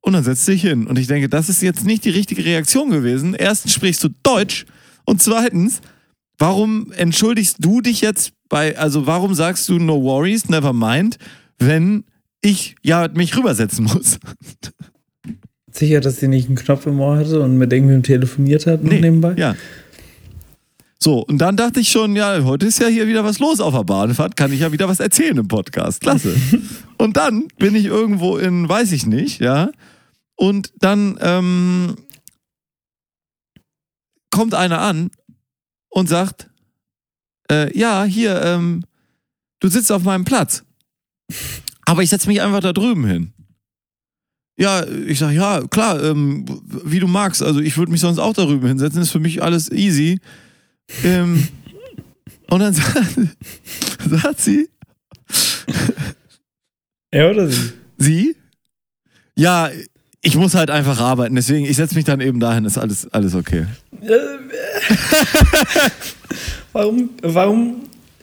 Und dann setzt sie sich hin. Und ich denke, das ist jetzt nicht die richtige Reaktion gewesen. Erstens sprichst du Deutsch und zweitens, warum entschuldigst du dich jetzt bei, also warum sagst du no worries, never mind, wenn ich ja mich rübersetzen muss? Sicher, dass sie nicht einen Knopf im Ohr hatte und mit irgendwem telefoniert hat noch nebenbei? Ja. So, und dann dachte ich schon, ja, heute ist ja hier wieder was los auf der Bahnfahrt, kann ich ja wieder was erzählen im Podcast. Klasse. und dann bin ich irgendwo in, weiß ich nicht, ja. Und dann ähm, kommt einer an und sagt, äh, ja, hier, ähm, du sitzt auf meinem Platz. Aber ich setze mich einfach da drüben hin. Ja, ich sag, ja, klar, ähm, wie du magst. Also ich würde mich sonst auch da drüben hinsetzen, ist für mich alles easy. Ähm, und dann sagt, sagt sie, Er oder sie? sie, ja, ich muss halt einfach arbeiten, deswegen, ich setze mich dann eben dahin, ist alles, alles okay. Warum, warum,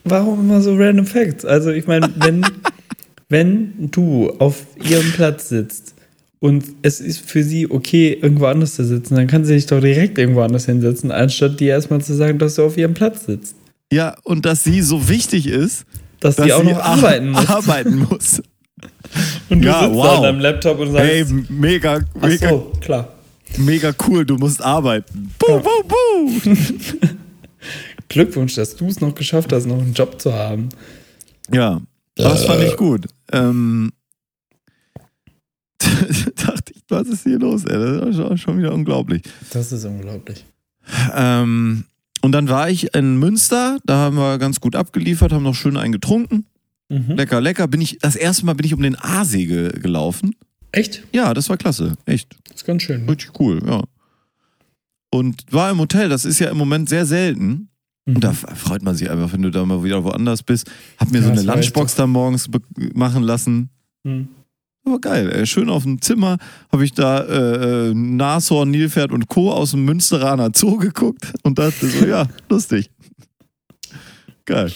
warum immer so random Facts? Also ich meine, wenn, wenn du auf ihrem Platz sitzt und es ist für sie okay, irgendwo anders zu sitzen, dann kann sie sich doch direkt irgendwo anders hinsetzen, anstatt dir erstmal zu sagen, dass du auf ihrem Platz sitzt. Ja, und dass sie so wichtig ist, Dass, dass sie auch noch ar- arbeiten muss. arbeiten muss. Und du Ja, sitzt wow. an deinem Laptop und sagst, Hey, mega, ach mega, so, klar. Mega cool, du musst arbeiten. Buh, buh, buh. Glückwunsch, dass du es noch geschafft hast, noch einen Job zu haben. Ja, das fand ich gut. Ähm, dachte ich, was ist hier los? Ey? Das ist schon- schon wieder unglaublich. Das ist unglaublich. Ähm, und dann war ich in Münster, da haben wir ganz gut abgeliefert, haben noch schön einen getrunken. Mhm. Lecker, lecker. Bin ich, das erste Mal bin ich um den Aasee ge gelaufen. Echt? Ja, das war klasse. Echt. Das ist ganz schön. Ne? Richtig cool, ja. Und war im Hotel, das ist ja im Moment sehr selten. Und da f- freut man sich einfach, wenn du da mal wieder woanders bist. Hab mir Ja, so eine Lunchbox da morgens machen lassen. Mhm. Aber geil, ey. schön auf dem Zimmer habe ich da äh, äh, Nashorn, Nilpferd und Co. aus dem Münsteraner Zoo geguckt und dachte so, ja, lustig. Geil.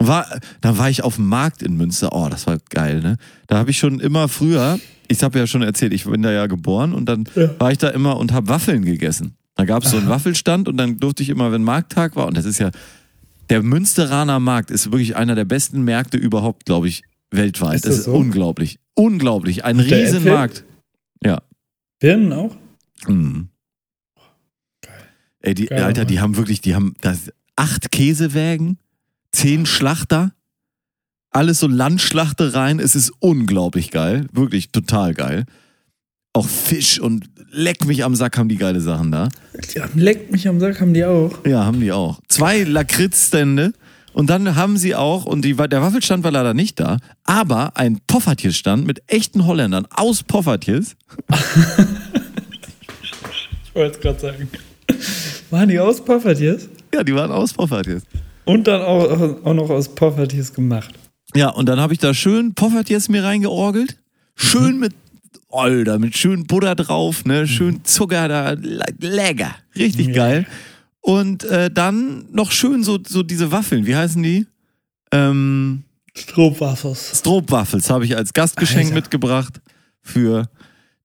War, da war ich auf dem Markt in Münster. Oh, das war geil, ne? Da habe ich schon immer früher, ich habe ja schon erzählt, ich bin da ja geboren und dann Ja. war ich da immer und habe Waffeln gegessen. Da gab es so einen Waffelstand und dann durfte ich immer, wenn Markttag war, und das ist ja, der Münsteraner Markt ist wirklich einer der besten Märkte überhaupt, glaube ich, weltweit. Ist das, das ist so? unglaublich. Unglaublich. Ein Und Riesenmarkt. Ja. Birnen auch? Mhm. Ey, die, Geil, Alter, Mann. die haben wirklich, die haben das acht Käsewägen, zehn Schlachter, alles so Landschlachtereien. Es ist unglaublich geil. Wirklich total geil. Auch Fisch und leck mich am Sack haben die geile Sachen da. Ja, leckt mich am Sack, haben die auch. Ja, haben die auch. Zwei Lakritzstände. Und dann haben sie auch, und die, der Waffelstand war leider nicht da, aber ein Poffertjes-Stand mit echten Holländern aus Poffertjes. Ich wollte es gerade sagen. Waren die aus Poffertjes? Ja, die waren aus Poffertjes. Und dann auch, auch noch aus Poffertjes gemacht. Ja, und dann habe ich da schön Poffertjes mir reingeorgelt. Schön mit, Alter, mit schön Butter drauf, ne? Schön Zucker da. le- Lecker. Richtig Ja. geil. Und äh, dann noch schön so, so diese Waffeln, wie heißen die? Ähm, Strohwaffels. Stroopwaffels habe ich als Gastgeschenk Alter. mitgebracht für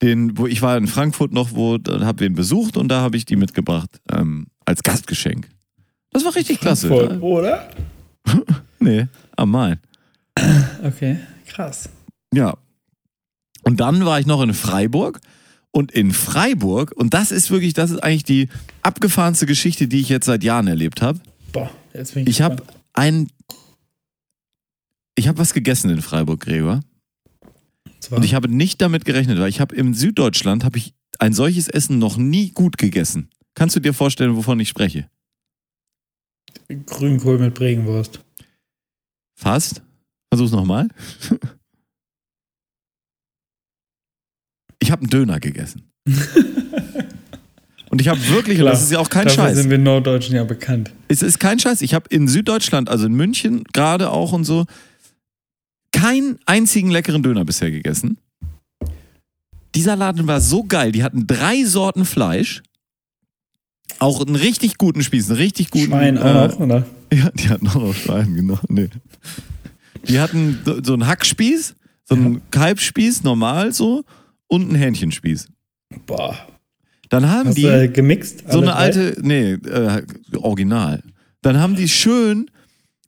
den, wo ich war in Frankfurt noch, wo habe wen besucht und da habe ich die mitgebracht ähm, als Gastgeschenk. Das war richtig klasse. Voll, oder? Nee, am Main. Okay, krass. Ja. Und dann war ich noch in Freiburg. Und in Freiburg, und das ist wirklich, das ist eigentlich die abgefahrenste Geschichte, die ich jetzt seit Jahren erlebt habe. Boah, jetzt bin ich Ich habe ein, ich habe was gegessen in Freiburg, Gregor. Und ich habe nicht damit gerechnet, weil ich habe in Süddeutschland habe ich ein solches Essen noch nie gut gegessen. Kannst du dir vorstellen, wovon ich spreche? Grünkohl mit Bregenwurst. Fast. Versuch's nochmal. Ich habe einen Döner gegessen. Und ich habe wirklich, Klar, das ist ja auch kein Dafür Scheiß. sind wir Norddeutschen ja bekannt. Es ist kein Scheiß. Ich habe in Süddeutschland, also in München gerade auch und so, keinen einzigen leckeren Döner bisher gegessen. Dieser Laden war so geil. Die hatten drei Sorten Fleisch. Auch einen richtig guten Spieß, einen richtig guten. Schwein äh, auch noch, oder? Ja, die hatten auch noch Schwein, genau. Nee. Die hatten so einen Hackspieß, so einen Kalbspieß, normal so, und einen Hähnchenspieß. Boah. Dann haben Hast die du äh, gemixt? so eine drei? alte, nee, äh, original. Dann haben die schön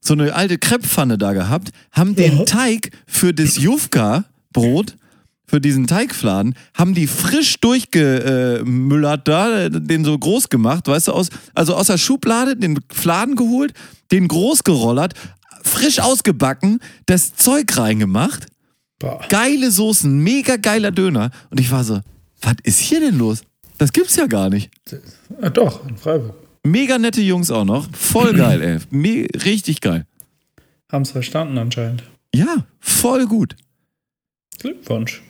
so eine alte Krepppfanne da gehabt, haben den Ja. Teig für das Jufka-Brot, für diesen Teigfladen, haben die frisch durchgemüllert da, den so groß gemacht, weißt du, aus, also aus der Schublade den Fladen geholt, den groß gerollert, frisch ausgebacken, das Zeug reingemacht, Boah. geile Soßen, mega geiler Döner. Und ich war so, was ist hier denn los? Das gibt's ja gar nicht. Ah, doch, in Freiburg. Mega nette Jungs auch noch. Voll geil, ey. Me richtig geil. Haben es verstanden anscheinend. Ja, voll gut. Glückwunsch.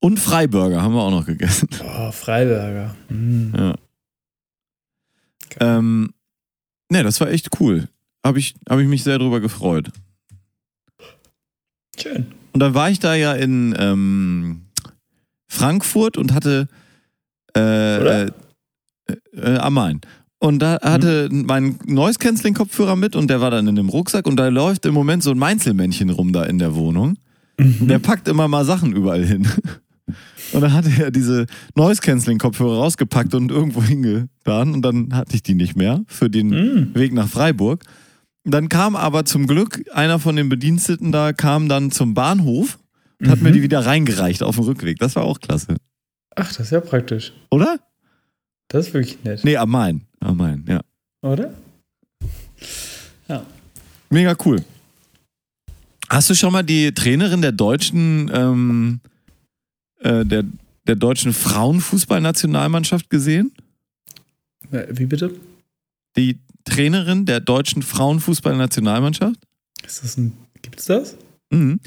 Und Freiburger haben wir auch noch gegessen. Boah, Freiberger. Mm. Ja. Ähm, ne, das war echt cool. Habe ich, hab ich mich sehr drüber gefreut. Schön. Und dann war ich da ja in ähm, Frankfurt und hatte äh, Oder? äh, äh, am Main. Und da hatte mein Noise Canceling Kopfhörer mit und der war dann in dem Rucksack und da läuft im Moment so ein Mainzelmännchen rum da in der Wohnung. Und der packt immer mal Sachen überall hin. Und dann hatte er diese Noise Canceling Kopfhörer rausgepackt und irgendwo hingetan und dann hatte ich die nicht mehr für den Mm. Weg nach Freiburg. Dann kam aber zum Glück einer von den Bediensteten da, kam dann zum Bahnhof und hat mir die wieder reingereicht auf dem Rückweg. Das war auch klasse. Ach, das ist ja praktisch. Oder? Das ist wirklich nett. Nee, am Main. Am Main, ja. Oder? Mega cool. Hast du schon mal die Trainerin der deutschen, ähm, äh, der, der deutschen Frauenfußballnationalmannschaft gesehen? Wie bitte? Die Trainerin der deutschen Frauenfußballnationalmannschaft? Ist das ein. Gibt's das? Mhm.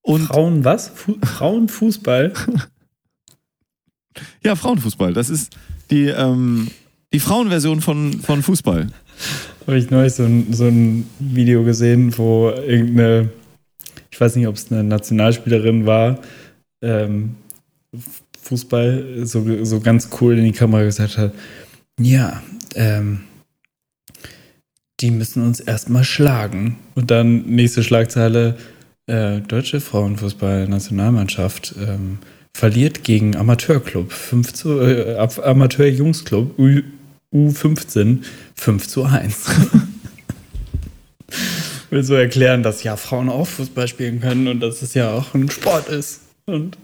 Und Frauen was? Fu Frauenfußball? ja, Frauenfußball. Das ist die, ähm, die Frauenversion von, von Fußball. Habe ich neulich so ein, so ein Video gesehen, wo irgendeine, ich weiß nicht, ob es eine Nationalspielerin war, ähm, Fußball so, so ganz cool in die Kamera gesagt hat, ja, ähm, die müssen uns erstmal schlagen. Und dann nächste Schlagzeile, äh, deutsche Frauenfußball-Nationalmannschaft ähm, verliert gegen Amateurclub, 5 zu, äh, Amateur-Jungsclub, U, U15, 5 zu 1. will so erklären, dass ja Frauen auch Fußball spielen können und dass es ja auch ein Sport ist. Und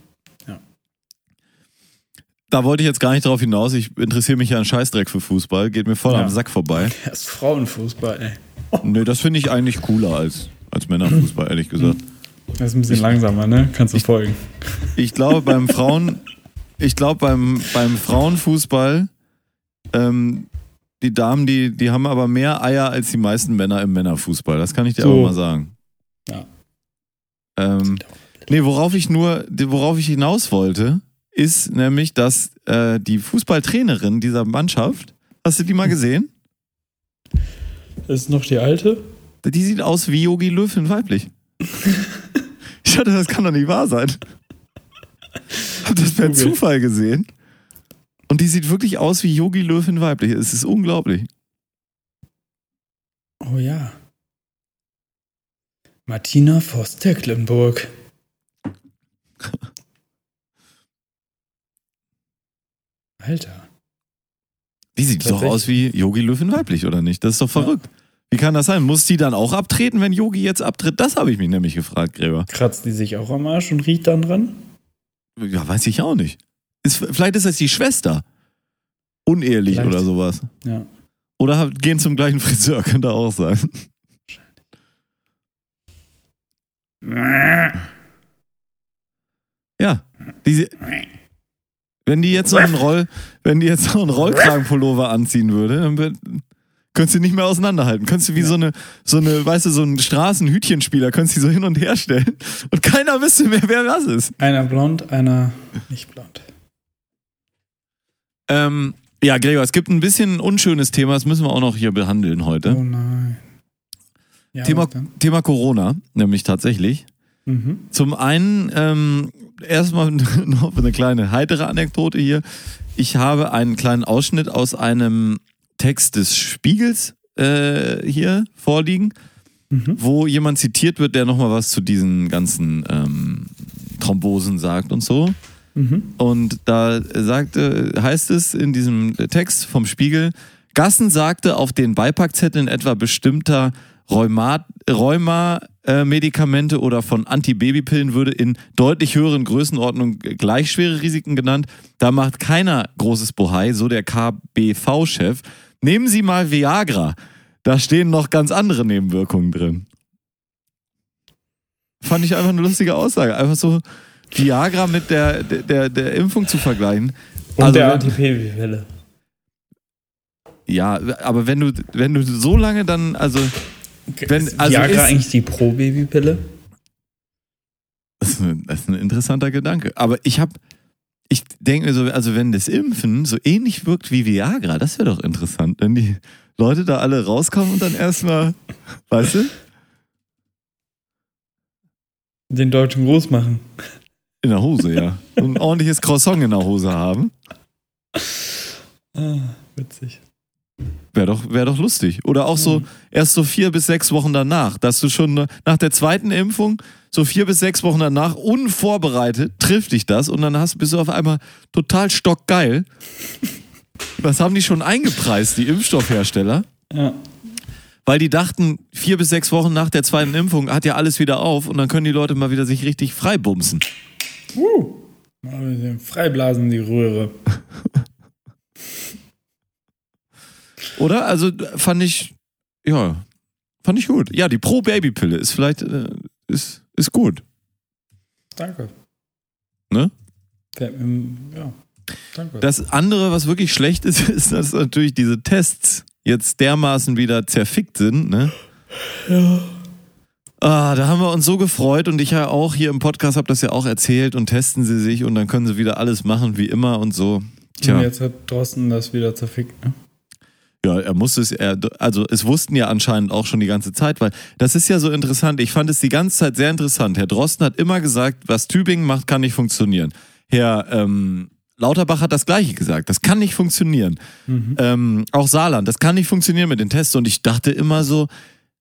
Da wollte ich jetzt gar nicht drauf hinaus. Ich interessiere mich ja an Scheißdreck für Fußball. Geht mir voll Ja. am Sack vorbei. das ist Frauenfußball, ey. Nee, das finde ich eigentlich cooler als, als Männerfußball, ehrlich gesagt. Das ist ein bisschen langsamer, ne? Kannst du folgen. Ich glaube beim Frauen, ich glaube beim, beim Frauenfußball, ähm, die Damen, die, die haben aber mehr Eier als die meisten Männer im Männerfußball. Das kann ich dir So. aber mal sagen. Ja. Ähm, nee, worauf ich nur, worauf ich hinaus wollte, ist nämlich, dass äh, die Fußballtrainerin dieser Mannschaft, hast du die mal gesehen? Das ist noch die alte? Die sieht aus wie Yogi Löw in weiblich. ich dachte, das kann doch nicht wahr sein. Hab das per. Zufall gesehen. Und die sieht wirklich aus wie Yogi Löw in weiblich. Es ist unglaublich. Oh ja. Martina Voss-Tecklenburg. Alter. Die sieht doch aus wie Yogi Löw in weiblich, oder nicht? Das ist doch verrückt. Wie kann das sein? Muss die dann auch abtreten, wenn Yogi jetzt abtritt? Das habe ich mich nämlich gefragt, Gräber. Kratzt die sich auch am Arsch und riecht dann dran? Ja, weiß ich auch nicht. Ist, vielleicht ist das die Schwester. Unehelich Vielleicht. oder sowas. Ja. Oder gehen zum gleichen Friseur, könnte auch sein. Ja. Die, wenn die jetzt noch einen Roll, wenn die jetzt noch einen Rollkragenpullover anziehen würde, dann wür- könntest du nicht mehr auseinanderhalten. Könntest du wie so eine, so eine, weißt du, so ein Straßenhütchenspieler, könntest du so hin und her stellen und keiner wüsste mehr, wer was ist. Einer blond, einer nicht blond. Ähm, ja, Gregor, es gibt ein bisschen ein unschönes Thema, das müssen wir auch noch hier behandeln heute. Oh nein. Ja, Thema? Thema Corona, nämlich tatsächlich. Mhm. Zum einen, ähm, erstmal noch eine kleine heitere Anekdote hier. Ich habe einen kleinen Ausschnitt aus einem Text des Spiegels äh, hier vorliegen, wo jemand zitiert wird, der nochmal was zu diesen ganzen ähm, Thrombosen sagt und so. Und da sagte, heißt es in diesem Text vom Spiegel, Gassen sagte auf den Beipackzetteln etwa bestimmter Rheumat, Rheuma-Medikamente oder von Antibabypillen würde in deutlich höheren Größenordnungen gleich schwere Risiken genannt. Da macht keiner großes Bohai, so der KBV-Chef. Nehmen Sie mal Viagra. Da stehen noch ganz andere Nebenwirkungen drin. Fand ich einfach eine lustige Aussage. Einfach so Viagra mit der, der, der, Impfung zu vergleichen. Und Also, der Antibabypille. Ja, aber wenn du, wenn du so lange dann, also, Wenn- ist also Viagra ist- eigentlich die Pro-Babypille? das ist, ein, das ist ein interessanter Gedanke. Aber ich habe, ich denke mir so, also wenn das Impfen so ähnlich wirkt wie Viagra, das wäre doch interessant, wenn die Leute da alle rauskommen und dann erstmal, weißt du, Den Deutschen groß machen. in der Hose, ja. So ein ordentliches Croissant in der Hose haben. Ah, witzig. Wäre doch, wär doch lustig. Oder auch Mhm. so erst so vier bis sechs Wochen danach, dass du schon nach der zweiten Impfung, so vier bis sechs Wochen danach, unvorbereitet, trifft dich das und dann hast, bist du auf einmal total stockgeil. Was haben die schon eingepreist, die Impfstoffhersteller? Ja. Weil die dachten, vier bis sechs Wochen nach der zweiten Impfung hat ja alles wieder auf und dann können die Leute mal wieder sich richtig freibumsen. Bisschen Freiblasen die Röhre. Oder? Also fand ich, ja, fand ich gut. Ja, die Pro-Baby-Pille ist vielleicht, äh, ist, ist gut. Danke. Ne? Fällt mir- Ja. Danke. Das andere, was wirklich schlecht ist, ist, dass natürlich diese Tests jetzt dermaßen wieder zerfickt sind. Ne? ja. Ah, da haben wir uns so gefreut und ich ja auch hier im Podcast habe das ja auch erzählt und testen sie sich und dann können sie wieder alles machen wie immer und so. Und Tja, jetzt hat Drosten das wieder zerfickt. Ne? Ja, er musste es, er, also es wussten ja anscheinend auch schon die ganze Zeit, weil das ist ja so interessant. Ich fand es die ganze Zeit sehr interessant. Herr Drosten hat immer gesagt, was Tübingen macht, kann nicht funktionieren. Herr ähm, Lauterbach hat das Gleiche gesagt. Das kann nicht funktionieren. Ähm, auch Saarland, das kann nicht funktionieren mit den Tests. Und ich dachte immer so,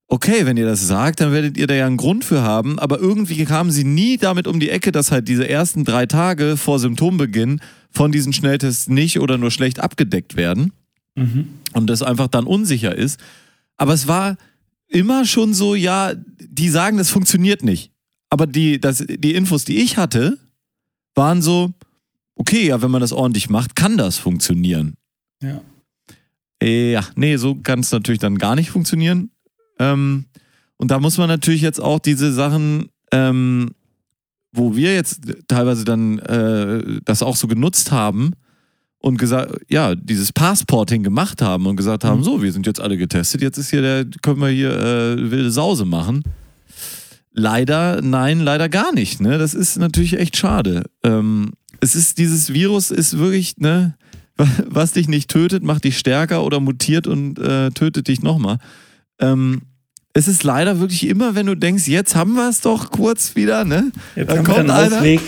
okay, wenn ihr das sagt, dann werdet ihr da ja einen Grund für haben. Aber irgendwie kamen sie nie damit um die Ecke, dass halt diese ersten drei Tage vor Symptombeginn von diesen Schnelltests nicht oder nur schlecht abgedeckt werden. Und das einfach dann unsicher ist. Aber es war immer schon so, ja, die sagen, das funktioniert nicht. Aber die, das, die Infos, die ich hatte, waren so, okay, ja, wenn man das ordentlich macht, kann das funktionieren. Ja. Äh, Ja, nee, so kann es natürlich dann gar nicht funktionieren. Ähm, und da muss man natürlich jetzt auch diese Sachen, ähm, wo wir jetzt teilweise dann äh, das auch so genutzt haben und gesagt, ja, dieses Passporting gemacht haben und gesagt haben, so, wir sind jetzt alle getestet, jetzt ist hier der, können wir hier äh, wilde Sause machen. Leider, nein, leider gar nicht. Ne? Das ist natürlich echt schade. Ähm, es ist, dieses Virus ist wirklich, ne, was dich nicht tötet, macht dich stärker oder mutiert und äh, tötet dich nochmal. Ähm, es ist leider wirklich immer, wenn du denkst, jetzt haben wir es doch kurz wieder, ne? Jetzt Dann kommt einer Ausweg.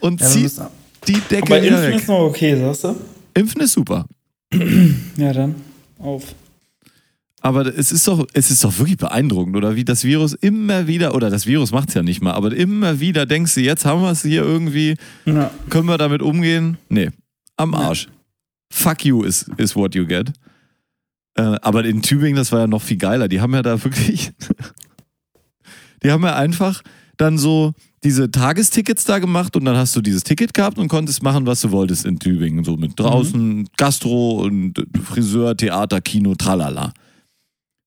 und Ja, zieht die Decke Aber Impfen weg. ist noch okay, sagst du? Impfen ist super. Ja, dann auf. Aber es ist doch, es ist doch wirklich beeindruckend, oder wie das Virus immer wieder, oder das Virus macht es ja nicht mal, aber immer wieder denkst du, jetzt haben wir es hier irgendwie, Ja. können wir damit umgehen? Nee, am Arsch. Fuck you is, is what you get. Äh, aber in Tübingen, das war ja noch viel geiler. Die haben ja da wirklich, die haben ja einfach dann so diese Tagestickets da gemacht und dann hast du dieses Ticket gehabt und konntest machen, was du wolltest in Tübingen. So mit draußen, Gastro und Friseur, Theater, Kino, tralala.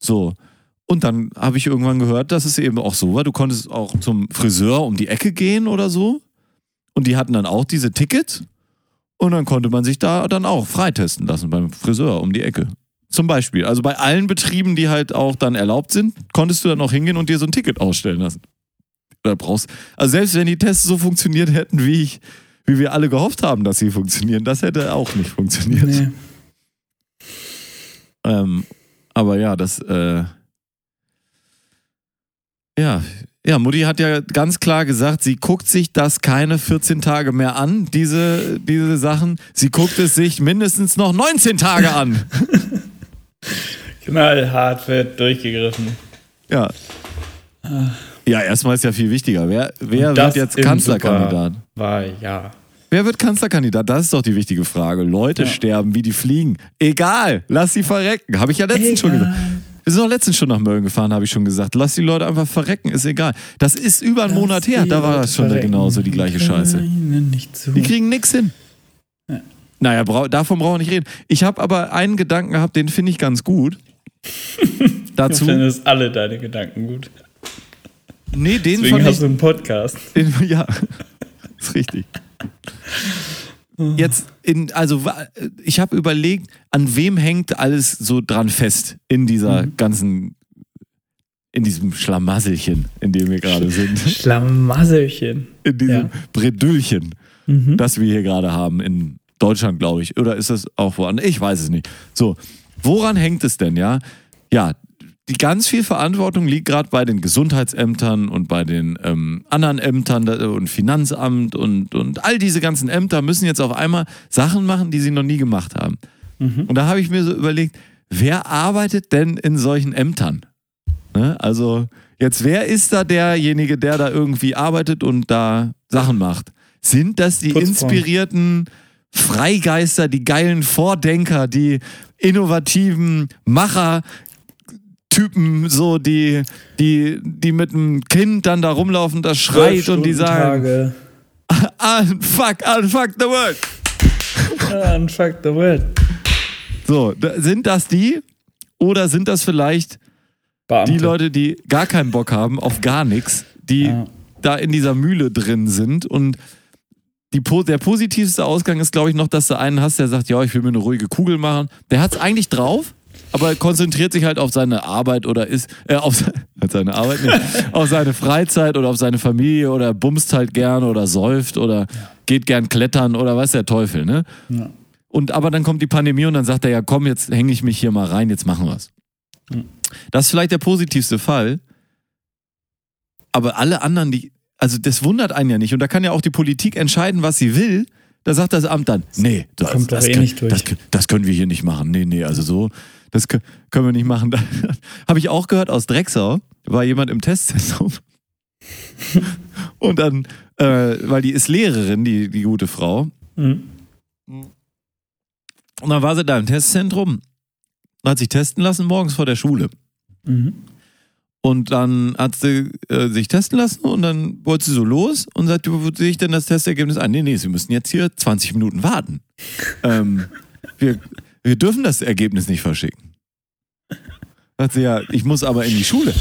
So. Und dann habe ich irgendwann gehört, dass es eben auch so war. Du konntest auch zum Friseur um die Ecke gehen oder so. Und die hatten dann auch diese Tickets. Und dann konnte man sich da dann auch freitesten lassen beim Friseur um die Ecke. Zum Beispiel. Also bei allen Betrieben, die halt auch dann erlaubt sind, konntest du dann auch hingehen und dir so ein Ticket ausstellen lassen. Oder brauchst. Also selbst wenn die Tests so funktioniert hätten, wie ich, wie wir alle gehofft haben, dass sie funktionieren, das hätte auch nicht funktioniert. Nee. Ähm, aber ja, das, äh, ja, Ja, Mutti hat ja ganz klar gesagt, sie guckt sich das keine 14 Tage mehr an, diese, diese Sachen. Sie guckt es sich mindestens noch 19 Tage an. Knallhart wird durchgegriffen. Ja. Ja, erstmal ist ja viel wichtiger. Wer, wer wird jetzt Kanzlerkandidat? Wahljahr. Wer wird Kanzlerkandidat? Das ist doch die wichtige Frage. Leute Ja. sterben, wie die fliegen. Egal, lass sie verrecken. Habe ich ja letztens schon gesagt. Wir sind auch letztens schon nach Mölln gefahren, habe ich schon gesagt. Lass die Leute einfach verrecken, ist egal. Das ist über einen Monat her, da war das schon genauso die gleiche Scheiße. Nicht zu. Die kriegen nix hin. Naja, brau davon brauchen wir nicht reden. Ich habe aber einen Gedanken gehabt, den finde ich ganz gut. Dazu. Du findest alle deine Gedanken gut. Nee, den Deswegen fand ich hast du einen Podcast. In, ja, ist richtig. Jetzt, in, also ich habe überlegt, an wem hängt alles so dran fest in dieser ganzen, in diesem Schlamasselchen, in dem wir gerade sind, Schlamasselchen. in diesem Ja. Bredüllchen, Mhm. das wir hier gerade haben in Deutschland, glaube ich. Oder ist das auch woanders? Ich weiß es nicht. So, woran hängt es denn, ja? Ja, die ganz viel Verantwortung liegt gerade bei den Gesundheitsämtern und bei den ähm, anderen Ämtern und Finanzamt und, und all diese ganzen Ämter müssen jetzt auf einmal Sachen machen, die sie noch nie gemacht haben. Und da habe ich mir so überlegt, wer arbeitet denn in solchen Ämtern? Ne? Also jetzt, wer ist da derjenige, der da irgendwie arbeitet und da Sachen macht? Sind das die Putzfrauen. inspirierten Freigeister, die geilen Vordenker, die innovativen Macher, Typen, so die, die, die mit dem Kind dann da rumlaufen, das schreit und die sagen, unfuck, unfuck the world. Unfuck the world. So, sind das die? Oder sind das vielleicht Beamte. die Leute, die gar keinen Bock haben auf gar nichts, die Ja. da in dieser Mühle drin sind und die, der positivste Ausgang ist, glaube ich, noch, dass du einen hast, der sagt, ja, ich will mir eine ruhige Kugel machen. Der hat es eigentlich drauf, aber konzentriert sich halt auf seine Arbeit oder ist, äh, auf se- auf seine Arbeit nicht, auf seine Freizeit oder auf seine Familie oder bumst halt gern oder säuft oder geht gern klettern oder weiß der Teufel, ne? Ja. Und aber dann kommt die Pandemie und dann sagt er, ja komm, jetzt hänge ich mich hier mal rein, jetzt machen wir's. Das ist vielleicht der positivste Fall. Aber alle anderen, die, also das wundert einen ja nicht. Und da kann ja auch die Politik entscheiden, was sie will. Da sagt das Amt dann, nee, das, Kommt doch das, eh können- nicht durch. Das, das können wir hier nicht machen. Nee, nee, also so, das kö- können wir nicht machen. Habe ich auch gehört aus Drecksau, war jemand im Testzentrum. Und dann, äh, weil die ist Lehrerin, die, die gute Frau. Mhm. Und dann war sie da im Testzentrum, hat sich testen lassen morgens vor der Schule. Mhm. Und dann hat sie äh, sich testen lassen und dann wollte sie so los und sagte, wo sehe ich denn das Testergebnis an? Nee, nee, Sie müssen jetzt hier 20 Minuten warten. ähm, wir, wir dürfen das Ergebnis nicht verschicken. Sagt sie, ja, ich muss aber in die Schule.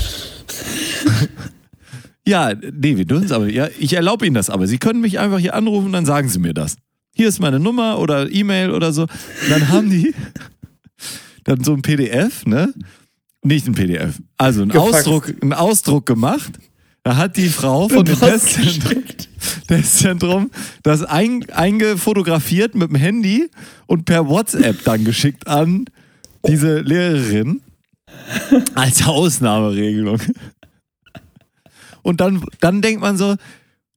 ja, nee, wir dürfen es aber. Ja, ich erlaube Ihnen das aber. Sie können mich einfach hier anrufen, dann sagen Sie mir das. Hier ist meine Nummer oder E-Mail oder so. Dann haben die dann so ein PDF, ne? Nicht ein PDF. Also ein. Ausdruck, ein Ausdruck gemacht. Da hat die Frau von dem Post Testzentrum, Testzentrum das ein, eingefotografiert mit dem Handy und per WhatsApp dann geschickt an diese Lehrerin als Ausnahmeregelung. Und dann, dann denkt man so,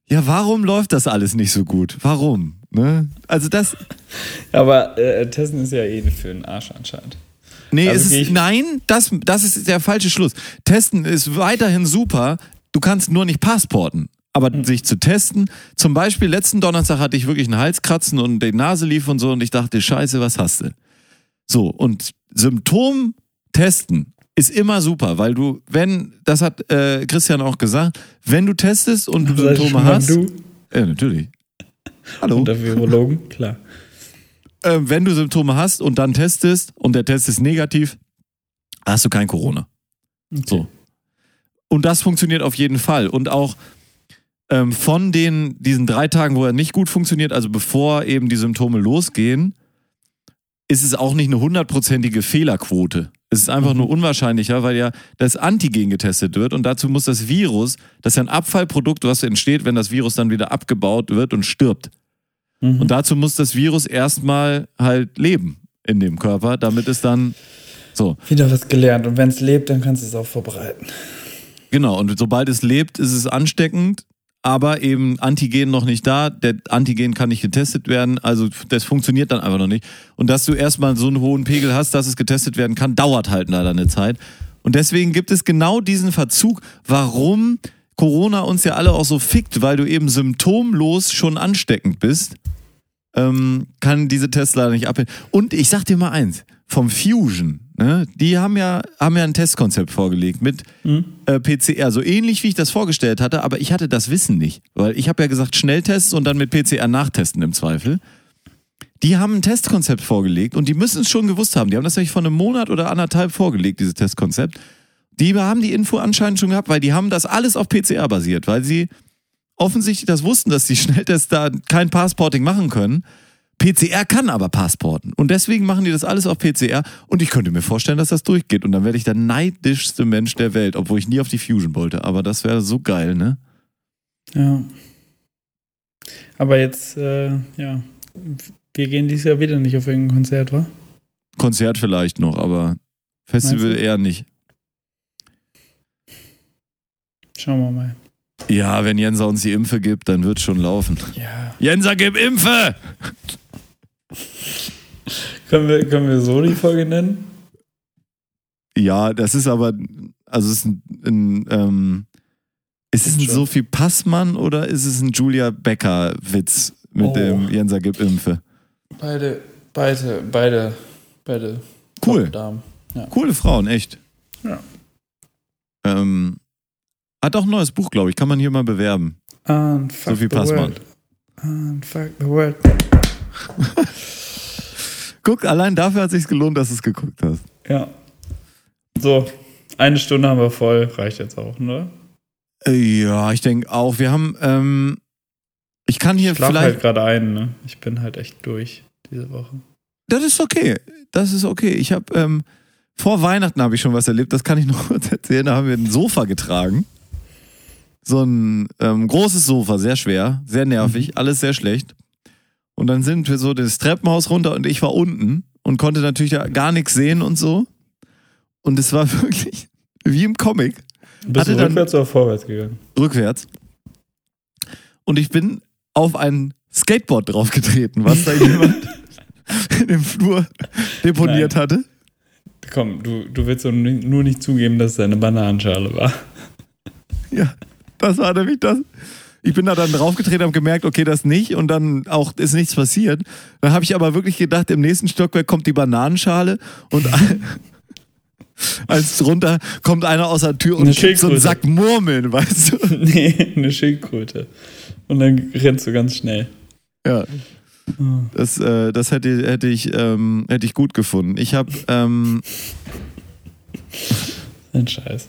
ja, warum läuft das alles nicht so gut? Warum? Ne? Also das, Aber äh, Testen ist ja eh für den Arsch anscheinend. Nee, Also ist, nein, das, das ist der falsche Schluss. Testen ist weiterhin super. Du kannst nur nicht passporten. Aber Hm. sich zu testen, zum Beispiel letzten Donnerstag hatte ich wirklich einen Halskratzen und die Nase lief und so und ich dachte, scheiße, was hast du? So, und Symptom testen ist immer super, weil du, wenn, das hat äh, Christian auch gesagt, wenn du testest und du Symptome hast. Du Ja, natürlich. Hallo. und der Virologen, klar. äh, wenn du Symptome hast und dann testest und der Test ist negativ, hast du kein Corona. So. Und das funktioniert auf jeden Fall. Und auch ähm, von den, diesen drei Tagen, wo er nicht gut funktioniert, also bevor eben die Symptome losgehen, ist es auch nicht eine hundertprozentige Fehlerquote. Es ist einfach nur unwahrscheinlicher, weil ja das Antigen getestet wird und dazu muss das Virus, das ist ja ein Abfallprodukt, was entsteht, wenn das Virus dann wieder abgebaut wird und stirbt. Mhm. Und dazu muss das Virus erstmal halt leben in dem Körper, damit es dann so. Wieder was gelernt. Und wenn es lebt, dann kannst du es auch verbreiten. Genau, und sobald es lebt, ist es ansteckend, aber eben Antigen noch nicht da. Der Antigen kann nicht getestet werden, also das funktioniert dann einfach noch nicht. Und dass du erstmal so einen hohen Pegel hast, dass es getestet werden kann, dauert halt leider eine Zeit. Und deswegen gibt es genau diesen Verzug, warum Corona uns ja alle auch so fickt, weil du eben symptomlos schon ansteckend bist, ähm, kann diese Tests leider nicht abhängen. Und ich sag dir mal eins, vom Fusion, ne, die haben ja, haben ja ein Testkonzept vorgelegt mit äh, PCR, so ähnlich wie ich das vorgestellt hatte, aber ich hatte das Wissen nicht, weil ich habe ja gesagt Schnelltests und dann mit PCR nachtesten im Zweifel. Die haben ein Testkonzept vorgelegt und die müssen es schon gewusst haben. Die haben das nämlich vor einem Monat oder anderthalb vorgelegt, dieses Testkonzept. Die haben die Info anscheinend schon gehabt, weil die haben das alles auf PCR basiert, weil sie offensichtlich das wussten, dass die Schnelltests da kein Passporting machen können. PCR kann aber Passporten. Und deswegen machen die das alles auf PCR. Und ich könnte mir vorstellen, dass das durchgeht. Und dann werde ich der neidischste Mensch der Welt, obwohl ich nie auf die Fusion wollte. Aber das wäre so geil, ne? Ja. Aber jetzt, äh, ja, wir gehen dieses Jahr wieder nicht auf irgendein Konzert, wa? Konzert vielleicht noch, aber Festival eher nicht. Schauen wir mal. Ja, wenn Jenser uns die Impfe gibt, dann wird schon laufen. Ja. Jenser, gib Impfe! Können wir, können wir so die Folge nennen? Ja, das ist aber, also es ist ein, ein ähm, ist es ein. Sophie Passmann oder ist es ein Julia Becker Witz mit Oh. dem Jenser gib Impfe? Beide, beide, beide, beide. Cool. Top-Damen. Coole Frauen, echt. Ja. Ähm, hat auch ein neues Buch, glaube ich, kann man hier mal bewerben. Unfuck Sophie Passmann. world. Unfuck the world. Guck, allein dafür hat sich's gelohnt, dass du es geguckt hast. Ja. So, eine Stunde haben wir voll. Reicht jetzt auch, ne? Ja, ich denke auch. Wir haben, ähm, ich kann hier Ich vielleicht. halt gerade ein, ne? Ich bin halt echt durch diese Woche. Das ist okay. Das ist okay. Ich habe ähm, vor Weihnachten habe ich schon was erlebt. Das kann ich noch kurz erzählen. Da haben wir ein Sofa getragen. So ein ähm, großes Sofa, sehr schwer, sehr nervig, alles sehr schlecht. Und dann sind wir so das Treppenhaus runter und ich war unten und konnte natürlich gar nichts sehen und so. Und es war wirklich wie im Comic, Bist Hatte du rückwärts oder vorwärts gegangen? rückwärts. Und ich bin auf ein Skateboard draufgetreten, was da jemand in dem Flur deponiert Nein. hatte. Komm, du, du willst nur nicht zugeben, dass es eine Bananenschale war. Ja, das war nämlich das. Ich bin da dann draufgetreten, habe gemerkt, okay, das nicht und dann auch ist nichts passiert. Dann habe ich aber wirklich gedacht, im nächsten Stockwerk kommt die Bananenschale und als drunter kommt einer aus der Tür und kippt so einen. Sack Murmeln, weißt du? nee, eine Schildkröte. Und dann rennst du ganz schnell. Ja. Das, äh, das hätte, hätte, ich, ähm, hätte ich gut gefunden. Ich habe ähm, Ein Scheiß.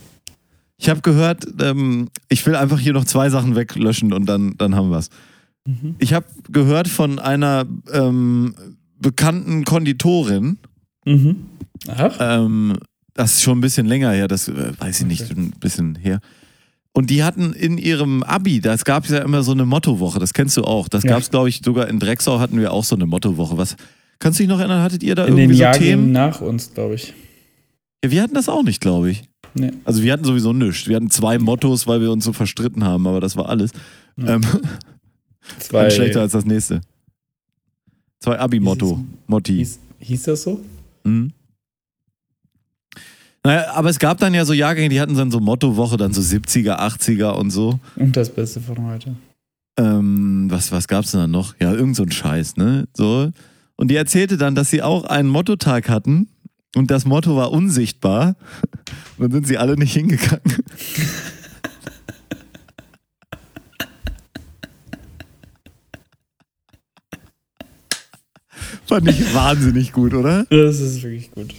Ich hab gehört, ähm, ich will einfach hier noch zwei Sachen weglöschen und dann, dann haben wir's. Mhm. Ich habe gehört von einer ähm, bekannten Konditorin, Mhm. Ach? ähm, das ist schon ein bisschen länger her, das äh, weiß ich nicht, Okay. ein bisschen her. Und die hatten in ihrem Abi, das gab es ja immer so eine Mottowoche, das kennst du auch. Das Ja. gab es, glaube ich, sogar in Drecksau hatten wir auch so eine Mottowoche. Was, kannst du dich noch erinnern, hattet ihr da In den irgendwie so Jahrgängen Themen? nach uns, glaube ich. Ja, wir hatten das auch nicht, glaube ich. Nee. Also wir hatten sowieso nichts. Wir hatten zwei Mottos, weil wir uns so verstritten haben, aber das war alles. Ja. Ähm, Zwei. Schlechter als das nächste. Zwei Abi-Motto. Motti. Hieß, hieß das so? Mhm. Naja, aber es gab dann ja so Jahrgänge, die hatten dann so Mottowoche, dann so 70er, 80er und so. Und das Beste von heute. Ähm, was, was gab's denn dann noch? Ja, irgend so ein Scheiß, ne? So. Und die erzählte dann, dass sie auch einen Mottotag hatten und das Motto war unsichtbar. Dann sind sie alle nicht hingegangen. Fand ich wahnsinnig gut, oder? Das ist wirklich gut.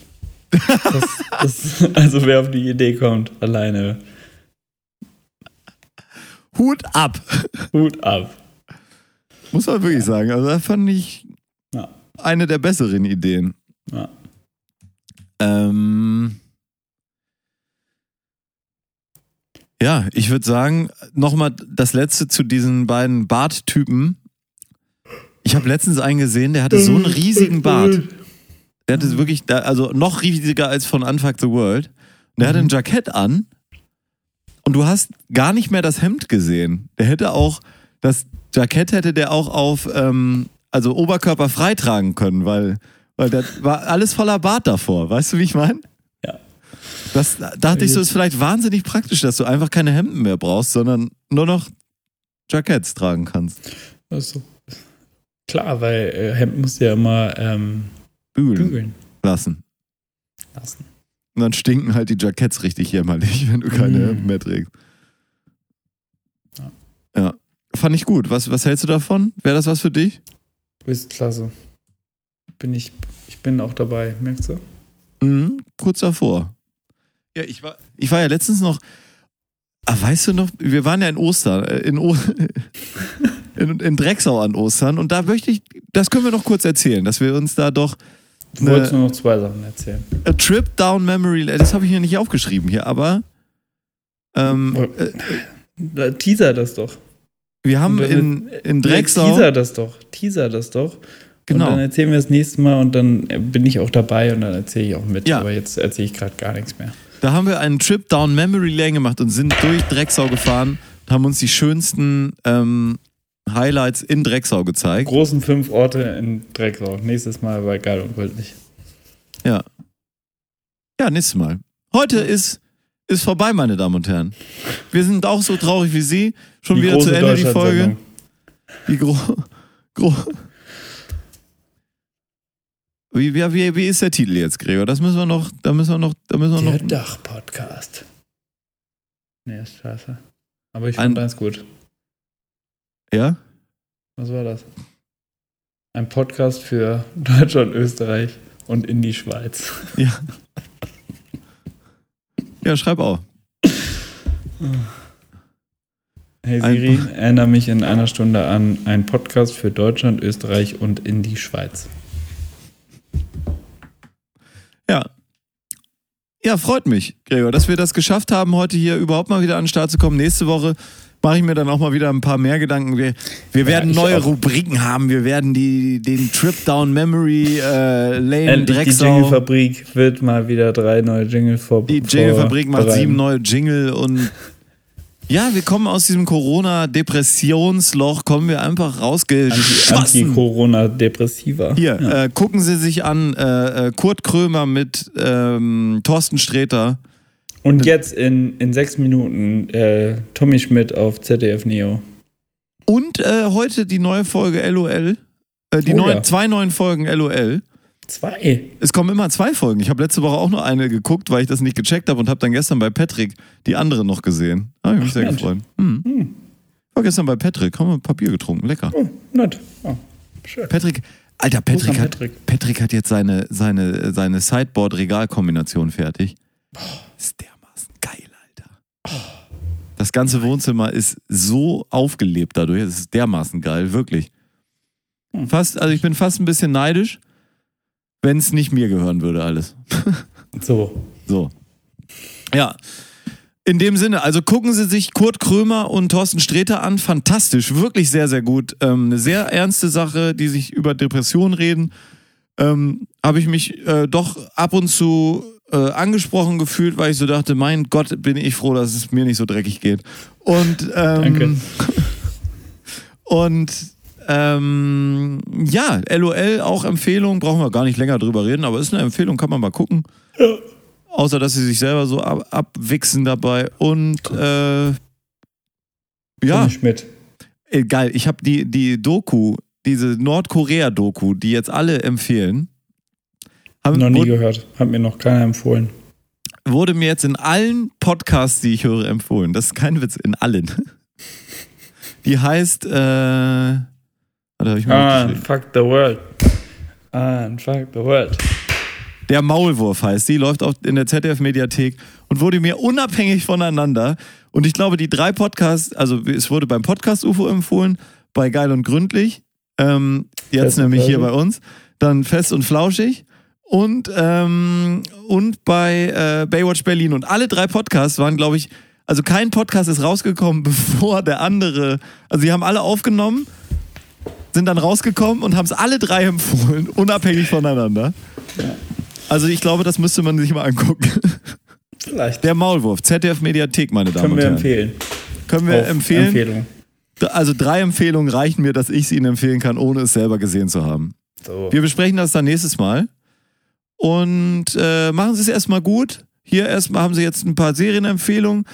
Das, das, also wer auf die Idee kommt, alleine. Hut ab! Hut ab. Muss man wirklich sagen. Also, das fand ich Ja. eine der besseren Ideen. Ja. Ähm. Ja, ich würde sagen, nochmal das letzte zu diesen beiden Barttypen. Ich habe letztens einen gesehen, der hatte so einen riesigen Bart. Der hatte wirklich, also noch riesiger als von Unfuck the World. Der hatte ein Jackett an und du hast gar nicht mehr das Hemd gesehen. Der hätte auch, das Jackett hätte der auch auf, ähm, also Oberkörper frei tragen können, weil, weil das war alles voller Bart davor. Weißt du, wie ich meine? Ja. Das dachte ich so, ist vielleicht wahnsinnig praktisch, dass du einfach keine Hemden mehr brauchst, sondern nur noch Jacketts tragen kannst. Das ist so. Klar, weil äh, Hemd musst du ja immer ähm, Bügeln bügeln lassen. lassen. Und dann stinken halt die Jacketts richtig jämmerlich, wenn du keine Mm. Hemden mehr trägst. Ja. Ja. Fand ich gut. Was, was hältst du davon? Wäre das was für dich? Du bist klasse. Bin ich, ich bin auch dabei, merkst du? Mhm, kurz davor. Ja, ich war, ich war ja letztens noch. Ah, weißt du noch, wir waren ja in Ostern, äh, in, o in, in Drecksau an Ostern und da möchte ich, das können wir noch kurz erzählen, dass wir uns da doch Du wolltest nur noch zwei Sachen erzählen. A Trip Down Memory Lane, das habe ich hier nicht aufgeschrieben hier, aber ähm, äh, Da, teaser das doch. wir haben in, in Nee, Drecksau, Teaser das doch. Teaser das doch. Genau, Und dann erzählen wir das nächste Mal und dann bin ich auch dabei und dann erzähle ich auch mit. Ja. Aber jetzt erzähle ich gerade gar nichts mehr. da haben wir einen Trip Down Memory Lane gemacht und sind durch Drecksau gefahren und haben uns die schönsten ähm, Highlights in Drecksau gezeigt. Großen fünf Orte in Drecksau. Nächstes Mal bei Geil und Gründlich. Ja. Ja, nächstes Mal. Heute ist, ist vorbei, meine Damen und Herren. Wir sind auch so traurig wie Sie. Schon wieder zu Ende die Folge. Die gro gro wie, wie, wie, ist der Titel jetzt, Gregor? Das müssen wir noch, da müssen wir noch, da müssen wir Der noch. Dach-Podcast. Nee, ist scheiße. Aber ich fand eins gut. Ja? Was war das? Ein Podcast für Deutschland, Österreich und in die Schweiz. Ja. Ja, schreib auch. Hey Siri, erinnere mich in einer Stunde an einen Podcast für Deutschland, Österreich und in die Schweiz. Ja. Ja, freut mich, Gregor, dass wir das geschafft haben, heute hier überhaupt mal wieder an den Start zu kommen. Nächste Woche mache ich mir dann auch mal wieder ein paar mehr Gedanken. Wir, wir werden ich neue auch. Rubriken haben. Wir werden die, den Trip Down Memory äh, Lane Endlich die Drecksau. Jingle-Fabrik wird mal wieder drei neue Jingle vor. Die Jingle-Fabrik macht sieben neue Jingle und ja, wir kommen aus diesem Corona-Depressionsloch, kommen wir einfach rausgeschossen. Anti-Corona-Depressiva. Hier, Ja. äh, gucken Sie sich an, äh, äh, Kurt Krömer mit ähm, Thorsten Sträter. Und jetzt in, in sechs Minuten äh, Tommy Schmidt auf ZDF Neo. Und äh, heute die neue Folge LOL. Äh, die Oh neuen, ja. zwei neuen Folgen LOL. Zwei. Es kommen immer zwei Folgen. Ich habe letzte Woche auch nur eine geguckt, weil ich das nicht gecheckt habe und habe dann gestern bei Patrick die andere noch gesehen. Da habe ich mich Ach, sehr Mensch. gefreut. Hm. Hm. War gestern bei Patrick, haben wir Papier getrunken. Lecker. Oh, nett. Oh, schön. Patrick, Alter, Patrick hat, Patrick. Patrick hat jetzt seine, seine, seine Sideboard-Regalkombination fertig. Ist dermaßen geil, Alter. Das ganze Wohnzimmer ist so aufgelebt dadurch. Es ist dermaßen geil, wirklich. Hm. Fast, also ich bin fast ein bisschen neidisch, wenn es nicht mir gehören würde, alles. So. So. Ja. In dem Sinne, also gucken Sie sich Kurt Krömer und Thorsten Sträter an. Fantastisch, wirklich sehr, sehr gut. Ähm, eine sehr ernste Sache, die sich über Depressionen reden. Ähm, Habe ich mich äh, doch ab und zu äh, angesprochen gefühlt, weil ich so dachte, mein Gott, bin ich froh, dass es mir nicht so dreckig geht. Und ähm, Danke. und ähm, ja, LOL auch Empfehlung, brauchen wir gar nicht länger drüber reden, aber ist eine Empfehlung, kann man mal gucken. Außer, dass sie sich selber so ab abwichsen dabei. Und äh, ja, Schmidt. geil. Ich habe die, die Doku, diese Nordkorea-Doku, die jetzt alle empfehlen, haben, Noch nie wurde, gehört. Hat mir noch keiner empfohlen. wurde mir jetzt in allen Podcasts, die ich höre, empfohlen. Das ist kein Witz, in allen. Die heißt, äh, warte, hab ich mal Ah, fuck the world. Ah, fuck the world. Der Maulwurf heißt die, läuft auch in der ZDF-Mediathek und wurde mir unabhängig voneinander. Und ich glaube, die drei Podcasts, also es wurde beim Podcast UFO empfohlen, bei Geil und Gründlich, ähm, jetzt nämlich hier bei uns, dann Fest und Flauschig und, ähm, und bei äh, Baywatch Berlin. Und alle drei Podcasts waren, glaube ich, also kein Podcast ist rausgekommen, bevor der andere, also die haben alle aufgenommen, sind dann rausgekommen und haben es alle drei empfohlen, unabhängig voneinander. Also ich glaube, das müsste man sich mal angucken. Vielleicht. Der Maulwurf, ZDF Mediathek, meine Damen Können und wir Herren. empfehlen. Können wir Auf empfehlen? Empfehlung. Also drei Empfehlungen reichen mir, dass ich sie Ihnen empfehlen kann, ohne es selber gesehen zu haben. So. Wir besprechen das dann nächstes Mal. Und äh, machen Sie es erstmal gut. Hier erstmal haben Sie jetzt ein paar Serienempfehlungen.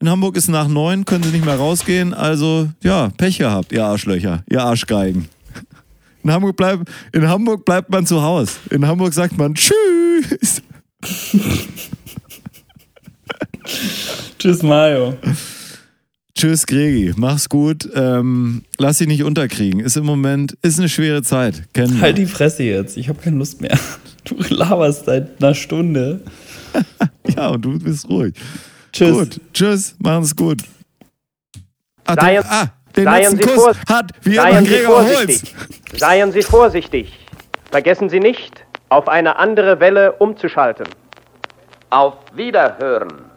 In Hamburg ist nach neun, können Sie nicht mehr rausgehen. Also, ja, Pech gehabt, ihr Arschlöcher, ihr Arschgeigen. In Hamburg, bleib, in Hamburg bleibt man zu Hause. In Hamburg sagt man Tschüss. Tschüss, Mario. Tschüss, Gregi. Mach's gut. Ähm, lass dich nicht unterkriegen. Ist im Moment, ist eine schwere Zeit. Kennen. Halt die Fresse jetzt. Ich habe keine Lust mehr. Du laberst seit einer Stunde. Ja, und du bist ruhig. Tschüss. Gut. Tschüss. Machen's gut. Ah, Seien- den, ah, den seien letzten Sie Kuss hat wie Seien Sie Gregor Holz. vorsichtig. Seien Sie vorsichtig. Vergessen Sie nicht, auf eine andere Welle umzuschalten. Auf Wiederhören.